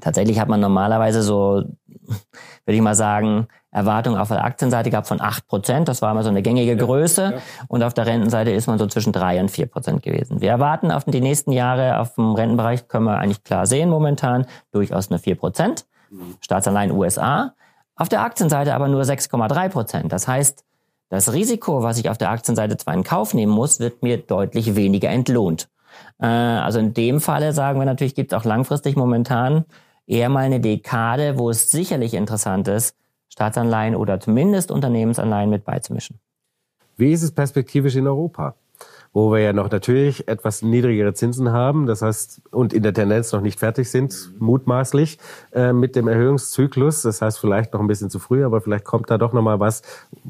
Speaker 2: Tatsächlich hat man normalerweise so, würde ich mal sagen, Erwartungen auf der Aktienseite gehabt von acht Prozent. Das war immer so eine gängige Größe. Ja, ja. Und auf der Rentenseite ist man so zwischen drei und vier Prozent gewesen. Wir erwarten auf die nächsten Jahre auf dem Rentenbereich, können wir eigentlich klar sehen momentan, durchaus eine vier Prozent. Staatsanleihen USA. Auf der Aktienseite aber nur 6,3 Prozent. Das heißt, das Risiko, was ich auf der Aktienseite zwar in Kauf nehmen muss, wird mir deutlich weniger entlohnt. Äh, also in dem Falle sagen wir natürlich, gibt es auch langfristig momentan eher mal eine Dekade, wo es sicherlich interessant ist, Staatsanleihen oder zumindest Unternehmensanleihen mit beizumischen.
Speaker 1: Wie ist es perspektivisch in Europa? Wo wir ja noch natürlich etwas niedrigere Zinsen haben, das heißt, und in der Tendenz noch nicht fertig sind, mutmaßlich, äh, mit dem Erhöhungszyklus. Das heißt, vielleicht noch ein bisschen zu früh, aber vielleicht kommt da doch noch mal was,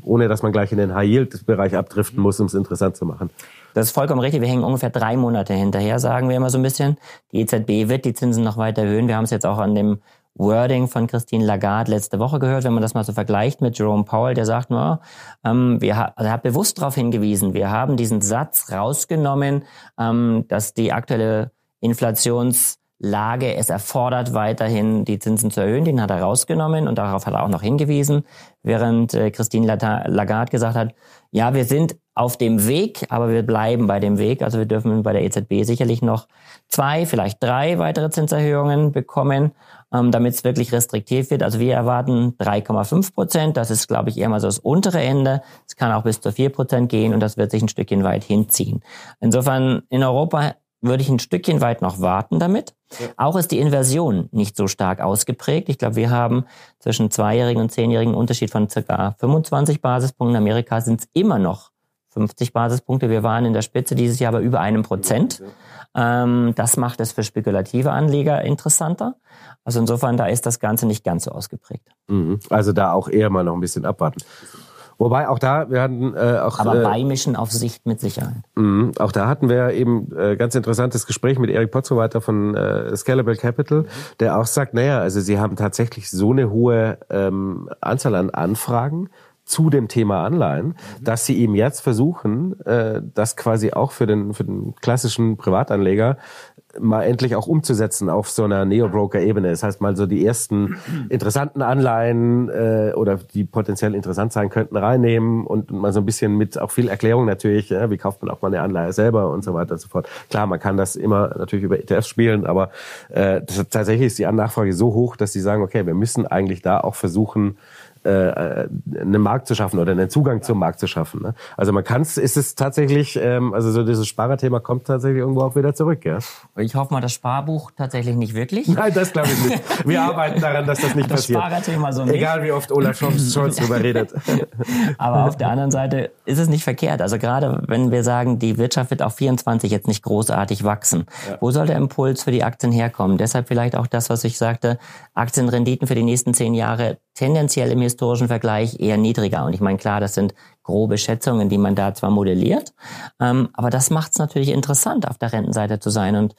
Speaker 1: ohne dass man gleich in den High-Yield-Bereich abdriften muss, um es interessant zu machen.
Speaker 2: Das ist vollkommen richtig. Wir hängen ungefähr drei Monate hinterher, sagen wir immer so ein bisschen. Die EZB wird die Zinsen noch weiter erhöhen. Wir haben es jetzt auch an dem Wording von Christine Lagarde letzte Woche gehört, wenn man das mal so vergleicht mit Jerome Powell, der sagt nur, ähm, wir also er hat bewusst darauf hingewiesen, wir haben diesen Satz rausgenommen, ähm, dass die aktuelle Inflationslage es erfordert, weiterhin die Zinsen zu erhöhen. Den hat er rausgenommen und darauf hat er auch noch hingewiesen, während äh, Christine Lagarde gesagt hat, ja, wir sind auf dem Weg, aber wir bleiben bei dem Weg. Also wir dürfen bei der EZB sicherlich noch zwei, vielleicht drei weitere Zinserhöhungen bekommen ähm, damit es wirklich restriktiv wird. Also wir erwarten 3,5 Prozent. Das ist, glaube ich, eher mal so das untere Ende. Es kann auch bis zu 4 Prozent gehen und das wird sich ein Stückchen weit hinziehen. Insofern in Europa würde ich ein Stückchen weit noch warten damit. Ja. Auch ist die Inversion nicht so stark ausgeprägt. Ich glaube, wir haben zwischen zweijährigen und zehnjährigen Unterschied von circa 25 Basispunkten. In Amerika sind es immer noch 50 Basispunkte. Wir waren in der Spitze dieses Jahr bei über einem Prozent. Ähm, das macht es für spekulative Anleger interessanter. Also insofern, da ist das Ganze nicht ganz so ausgeprägt.
Speaker 1: Mhm. Also da auch eher mal noch ein bisschen abwarten. Wobei auch da, wir hatten äh, auch.
Speaker 2: Aber
Speaker 1: äh,
Speaker 2: beimischen auf Sicht mit Sicherheit.
Speaker 1: mh, auch da hatten wir eben äh, ganz interessantes Gespräch mit Erik Potzowather von äh, Scalable Capital, der auch sagt, naja, also sie haben tatsächlich so eine hohe ähm, Anzahl an Anfragen zu dem Thema Anleihen, dass sie eben jetzt versuchen, äh, das quasi auch für den, für den klassischen Privatanleger mal endlich auch umzusetzen auf so einer Neo-Broker-Ebene. Das heißt mal so die ersten interessanten Anleihen äh, oder die potenziell interessant sein könnten reinnehmen und mal so ein bisschen mit auch viel Erklärung natürlich, ja, wie kauft man auch mal eine Anleihe selber und so weiter und so fort. Klar, man kann das immer natürlich über ETFs spielen, aber äh, das, tatsächlich ist die Nachfrage so hoch, dass sie sagen, okay, wir müssen eigentlich da auch versuchen, äh, einen Markt zu schaffen oder einen Zugang zum Markt zu schaffen. Ne? Also man kann es, ist es tatsächlich, ähm, also so dieses Sparerthema kommt tatsächlich irgendwo auch wieder zurück, ja.
Speaker 2: Ich hoffe mal, das Sparbuch tatsächlich nicht wirklich.
Speaker 1: Nein, das glaube ich nicht. Wir arbeiten daran, dass das nicht
Speaker 2: Das
Speaker 1: passiert.
Speaker 2: Sparerthema so nicht.
Speaker 1: Egal wie oft Olaf Scholz, drüber redet.
Speaker 2: Aber auf der anderen Seite ist es nicht verkehrt. Also gerade wenn wir sagen, die Wirtschaft wird auf 24 jetzt nicht großartig wachsen. Wo soll der Impuls für die Aktien herkommen? Deshalb vielleicht auch das, was ich sagte, Aktienrenditen für die nächsten zehn Jahre tendenziell im historischen Vergleich eher niedriger. Und ich meine, klar, das sind grobe Schätzungen, die man da zwar modelliert, ähm, aber das macht es natürlich interessant, auf der Rentenseite zu sein. Und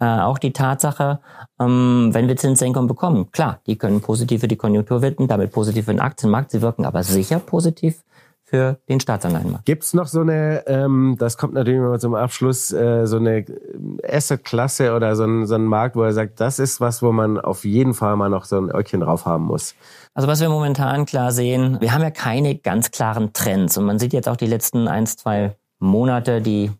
Speaker 2: äh, auch die Tatsache, ähm, wenn wir Zinssenkungen bekommen, klar, die können positiv für die Konjunktur wirken, damit positiv für den Aktienmarkt, sie wirken aber sicher positiv für den Staatsanleihenmarkt.
Speaker 1: Gibt's noch so eine, ähm, das kommt natürlich immer zum Abschluss, äh, so eine Asset-Klasse oder so ein, so ein Markt, wo er sagt, das ist was, wo man auf jeden Fall mal noch so ein Öckchen drauf haben muss.
Speaker 2: Also was wir momentan klar sehen, wir haben ja keine ganz klaren Trends und man sieht jetzt auch die letzten ein, zwei Monate, die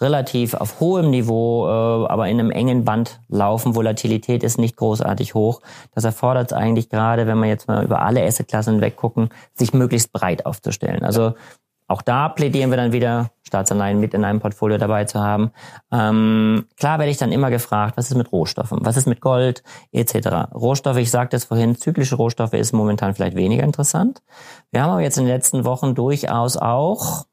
Speaker 2: relativ auf hohem Niveau, äh, aber in einem engen Band laufen. Volatilität ist nicht großartig hoch. Das erfordert es eigentlich gerade, wenn wir jetzt mal über alle Assetklassen hinweg gucken, sich möglichst breit aufzustellen. Also auch da plädieren wir dann wieder, Staatsanleihen mit in einem Portfolio dabei zu haben. Ähm, klar werde ich dann immer gefragt, was ist mit Rohstoffen, was ist mit Gold etc. Rohstoffe, ich sagte es vorhin, zyklische Rohstoffe ist momentan vielleicht weniger interessant. Wir haben aber jetzt in den letzten Wochen durchaus auch,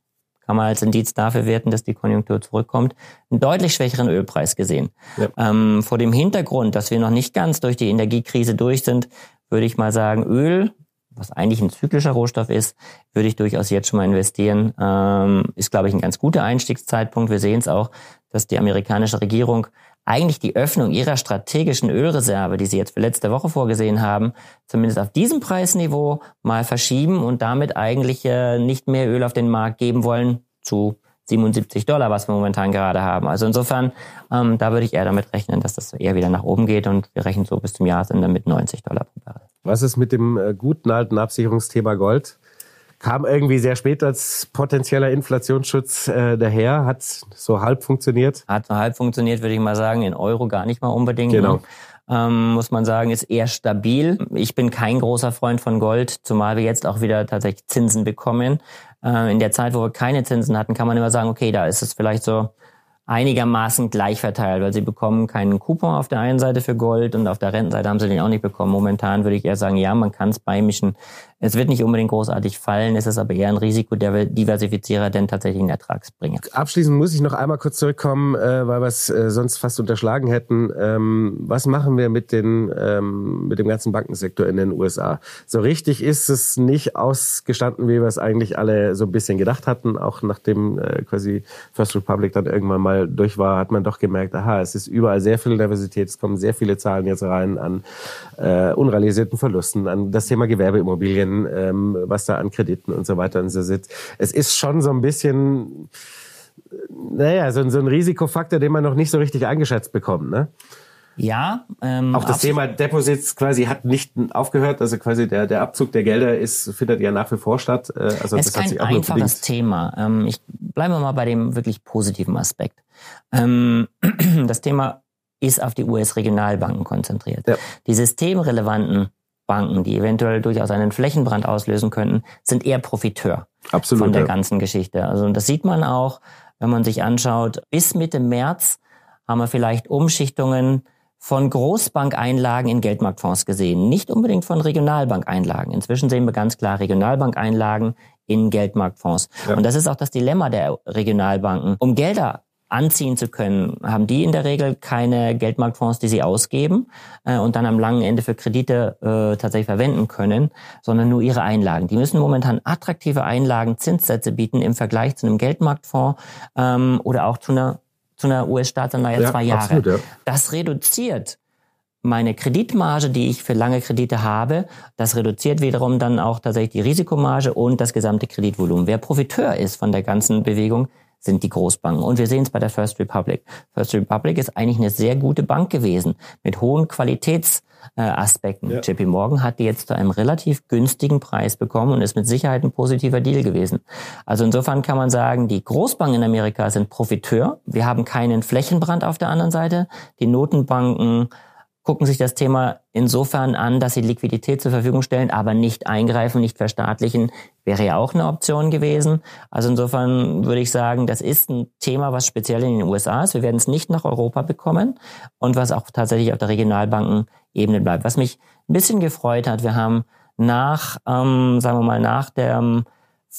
Speaker 2: kann man als Indiz dafür werten, dass die Konjunktur zurückkommt, einen deutlich schwächeren Ölpreis gesehen.
Speaker 1: Ja.
Speaker 2: Ähm, vor dem Hintergrund, dass wir noch nicht ganz durch die Energiekrise durch sind, würde ich mal sagen, Öl was eigentlich ein zyklischer Rohstoff ist, würde ich durchaus jetzt schon mal investieren. Ähm, ist, glaube ich, ein ganz guter Einstiegszeitpunkt. Wir sehen es auch, dass die amerikanische Regierung eigentlich die Öffnung ihrer strategischen Ölreserve, die sie jetzt für letzte Woche vorgesehen haben, zumindest auf diesem Preisniveau mal verschieben und damit eigentlich äh, nicht mehr Öl auf den Markt geben wollen zu 77 Dollar, was wir momentan gerade haben. Also insofern, ähm, da würde ich eher damit rechnen, dass das eher wieder nach oben geht und wir rechnen so bis zum Jahresende mit 90 Dollar pro Barrel.
Speaker 1: Was ist mit dem äh, guten alten Absicherungsthema Gold? Kam irgendwie sehr spät als potenzieller Inflationsschutz äh, daher, hat so halb funktioniert.
Speaker 2: Hat nur halb funktioniert, würde ich mal sagen, in Euro gar nicht mal unbedingt.
Speaker 1: Genau.
Speaker 2: Ne? Ähm, muss man sagen, ist eher stabil. Ich bin kein großer Freund von Gold, zumal wir jetzt auch wieder tatsächlich Zinsen bekommen. Äh, in der Zeit, wo wir keine Zinsen hatten, kann man immer sagen, okay, da ist es vielleicht so einigermaßen gleich verteilt, weil sie bekommen keinen Coupon auf der einen Seite für Gold und auf der Rentenseite haben sie den auch nicht bekommen. Momentan würde ich eher sagen, ja, man kann es beimischen. Es wird nicht unbedingt großartig fallen, es ist aber eher ein Risikodiversifizierer, denn tatsächlich ein Ertragsbringer.
Speaker 1: Abschließend muss ich noch einmal kurz zurückkommen, äh, weil wir es äh, sonst fast unterschlagen hätten. Ähm, was machen wir mit, den, ähm, mit dem ganzen Bankensektor in den USA? So richtig ist es nicht ausgestanden, wie wir es eigentlich alle so ein bisschen gedacht hatten. Auch nachdem äh, quasi First Republic dann irgendwann mal durch war, hat man doch gemerkt, aha, es ist überall sehr viel Diversität, es kommen sehr viele Zahlen jetzt rein an äh, unrealisierten Verlusten, an das Thema Gewerbeimmobilien, ähm, was da an Krediten und so weiter und so sitzt. Es ist schon so ein bisschen, naja, so, ein- so ein Risikofaktor, den man noch nicht so richtig eingeschätzt bekommt. Ne?
Speaker 2: Ja, ähm,
Speaker 1: Auch das. Thema Deposits quasi hat nicht aufgehört. Also quasi der, der Abzug der Gelder ist, findet ja nach wie vor statt. Äh, Also
Speaker 2: Es
Speaker 1: das
Speaker 2: ist
Speaker 1: hat
Speaker 2: kein
Speaker 1: sich auch
Speaker 2: einfaches. Thema. Ähm, ich bleibe mal bei dem wirklich positiven Aspekt. Ähm, das Thema ist auf die US-Regionalbanken konzentriert.
Speaker 1: Ja.
Speaker 2: Die systemrelevanten Banken, die eventuell durchaus einen Flächenbrand auslösen könnten, sind eher Profiteur
Speaker 1: Absolut.
Speaker 2: von der
Speaker 1: ja.
Speaker 2: ganzen Geschichte. Also und das sieht man auch, wenn man sich anschaut, bis Mitte März haben wir vielleicht Umschichtungen von Großbankeinlagen in Geldmarktfonds gesehen, nicht unbedingt von Regionalbankeinlagen. Inzwischen sehen wir ganz klar Regionalbankeinlagen in Geldmarktfonds. Ja. Und das ist auch das Dilemma der Regionalbanken. Um Gelder anziehen zu können, haben die in der Regel keine Geldmarktfonds, die sie ausgeben äh, und dann am langen Ende für Kredite äh, tatsächlich verwenden können, sondern nur ihre Einlagen. Die müssen momentan attraktive Einlagen, Zinssätze bieten im Vergleich zu einem Geldmarktfonds ähm, oder auch zu einer, zu einer US-Staatsanleihe ja, zwei Jahre. Absolut, ja. Das reduziert meine Kreditmarge, die ich für lange Kredite habe, das reduziert wiederum dann auch tatsächlich die Risikomarge und das gesamte Kreditvolumen. Wer Profiteur ist von der ganzen Bewegung, sind die Großbanken. Und wir sehen es bei der First Republic. First Republic ist eigentlich eine sehr gute Bank gewesen mit hohen Qualitätsaspekten. Ja. JP Morgan hat die jetzt zu einem relativ günstigen Preis bekommen und ist mit Sicherheit ein positiver Deal gewesen. Also insofern kann man sagen, die Großbanken in Amerika sind Profiteur. Wir haben keinen Flächenbrand auf der anderen Seite. Die Notenbanken gucken sich das Thema insofern an, dass sie Liquidität zur Verfügung stellen, aber nicht eingreifen, nicht verstaatlichen, wäre ja auch eine Option gewesen. Also insofern würde ich sagen, das ist ein Thema, was speziell in den USA ist. Wir werden es nicht nach Europa bekommen und was auch tatsächlich auf der Regionalbankenebene bleibt. Was mich ein bisschen gefreut hat, wir haben nach, ähm, sagen wir mal, nach der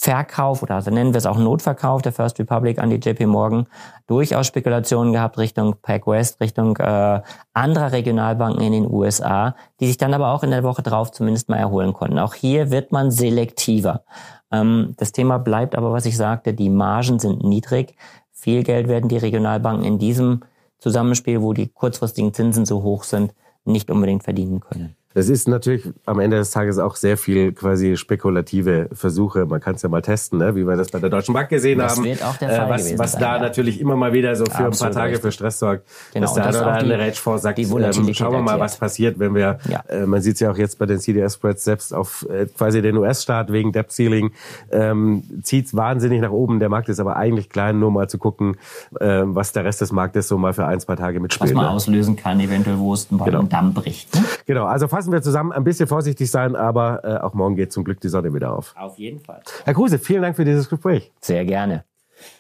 Speaker 2: Verkauf oder also nennen wir es auch Notverkauf der First Republic an die JP Morgan durchaus Spekulationen gehabt Richtung PacWest, Richtung äh, anderer Regionalbanken in den USA, die sich dann aber auch in der Woche drauf zumindest mal erholen konnten. Auch hier wird man selektiver. Ähm, das Thema bleibt aber, was ich sagte, die Margen sind niedrig. Viel Geld werden die Regionalbanken in diesem Zusammenspiel, wo die kurzfristigen Zinsen so hoch sind, nicht unbedingt verdienen können.
Speaker 1: Das ist natürlich am Ende des Tages auch sehr viel quasi spekulative Versuche. Man kann es ja mal testen, ne? wie wir das bei der Deutschen Bank gesehen
Speaker 2: das
Speaker 1: haben.
Speaker 2: Wird auch der Fall
Speaker 1: äh, was was da ja. natürlich immer mal wieder so für Absolut ein paar Tage richtig. für Stress sorgt. Genau, dass der eine oder andere Hedgefonds sagt, ähm, schauen wir mal, was passiert, wenn wir, ja. äh, man sieht es ja auch jetzt bei den CDS-Spreads selbst auf äh, quasi den US-Staat wegen Debt Ceiling, ähm, zieht wahnsinnig nach oben. Der Markt ist aber eigentlich klein, nur mal zu gucken, äh, was der Rest des Marktes so mal für ein, zwei Tage mitspielt.
Speaker 2: Was man ne? auslösen kann, eventuell, wo es genau. einen Damm bricht. Ne?
Speaker 1: Genau, also fassen wir zusammen, ein bisschen vorsichtig sein, aber äh, auch morgen geht zum Glück die Sonne wieder auf.
Speaker 2: Auf jeden Fall.
Speaker 1: Herr Kruse, vielen Dank für dieses Gespräch.
Speaker 2: Sehr gerne.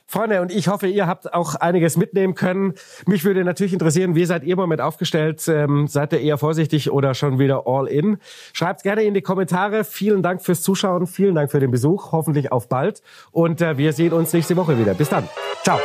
Speaker 1: Freunde, und ich hoffe, ihr habt auch einiges mitnehmen können. Mich würde natürlich interessieren, wie seid ihr im Moment aufgestellt? Ähm, seid ihr eher vorsichtig oder schon wieder all in? Schreibt gerne in die Kommentare. Vielen Dank fürs Zuschauen, vielen Dank für den Besuch. Hoffentlich auf bald. Und äh, wir sehen uns nächste Woche wieder. Bis dann. Ciao.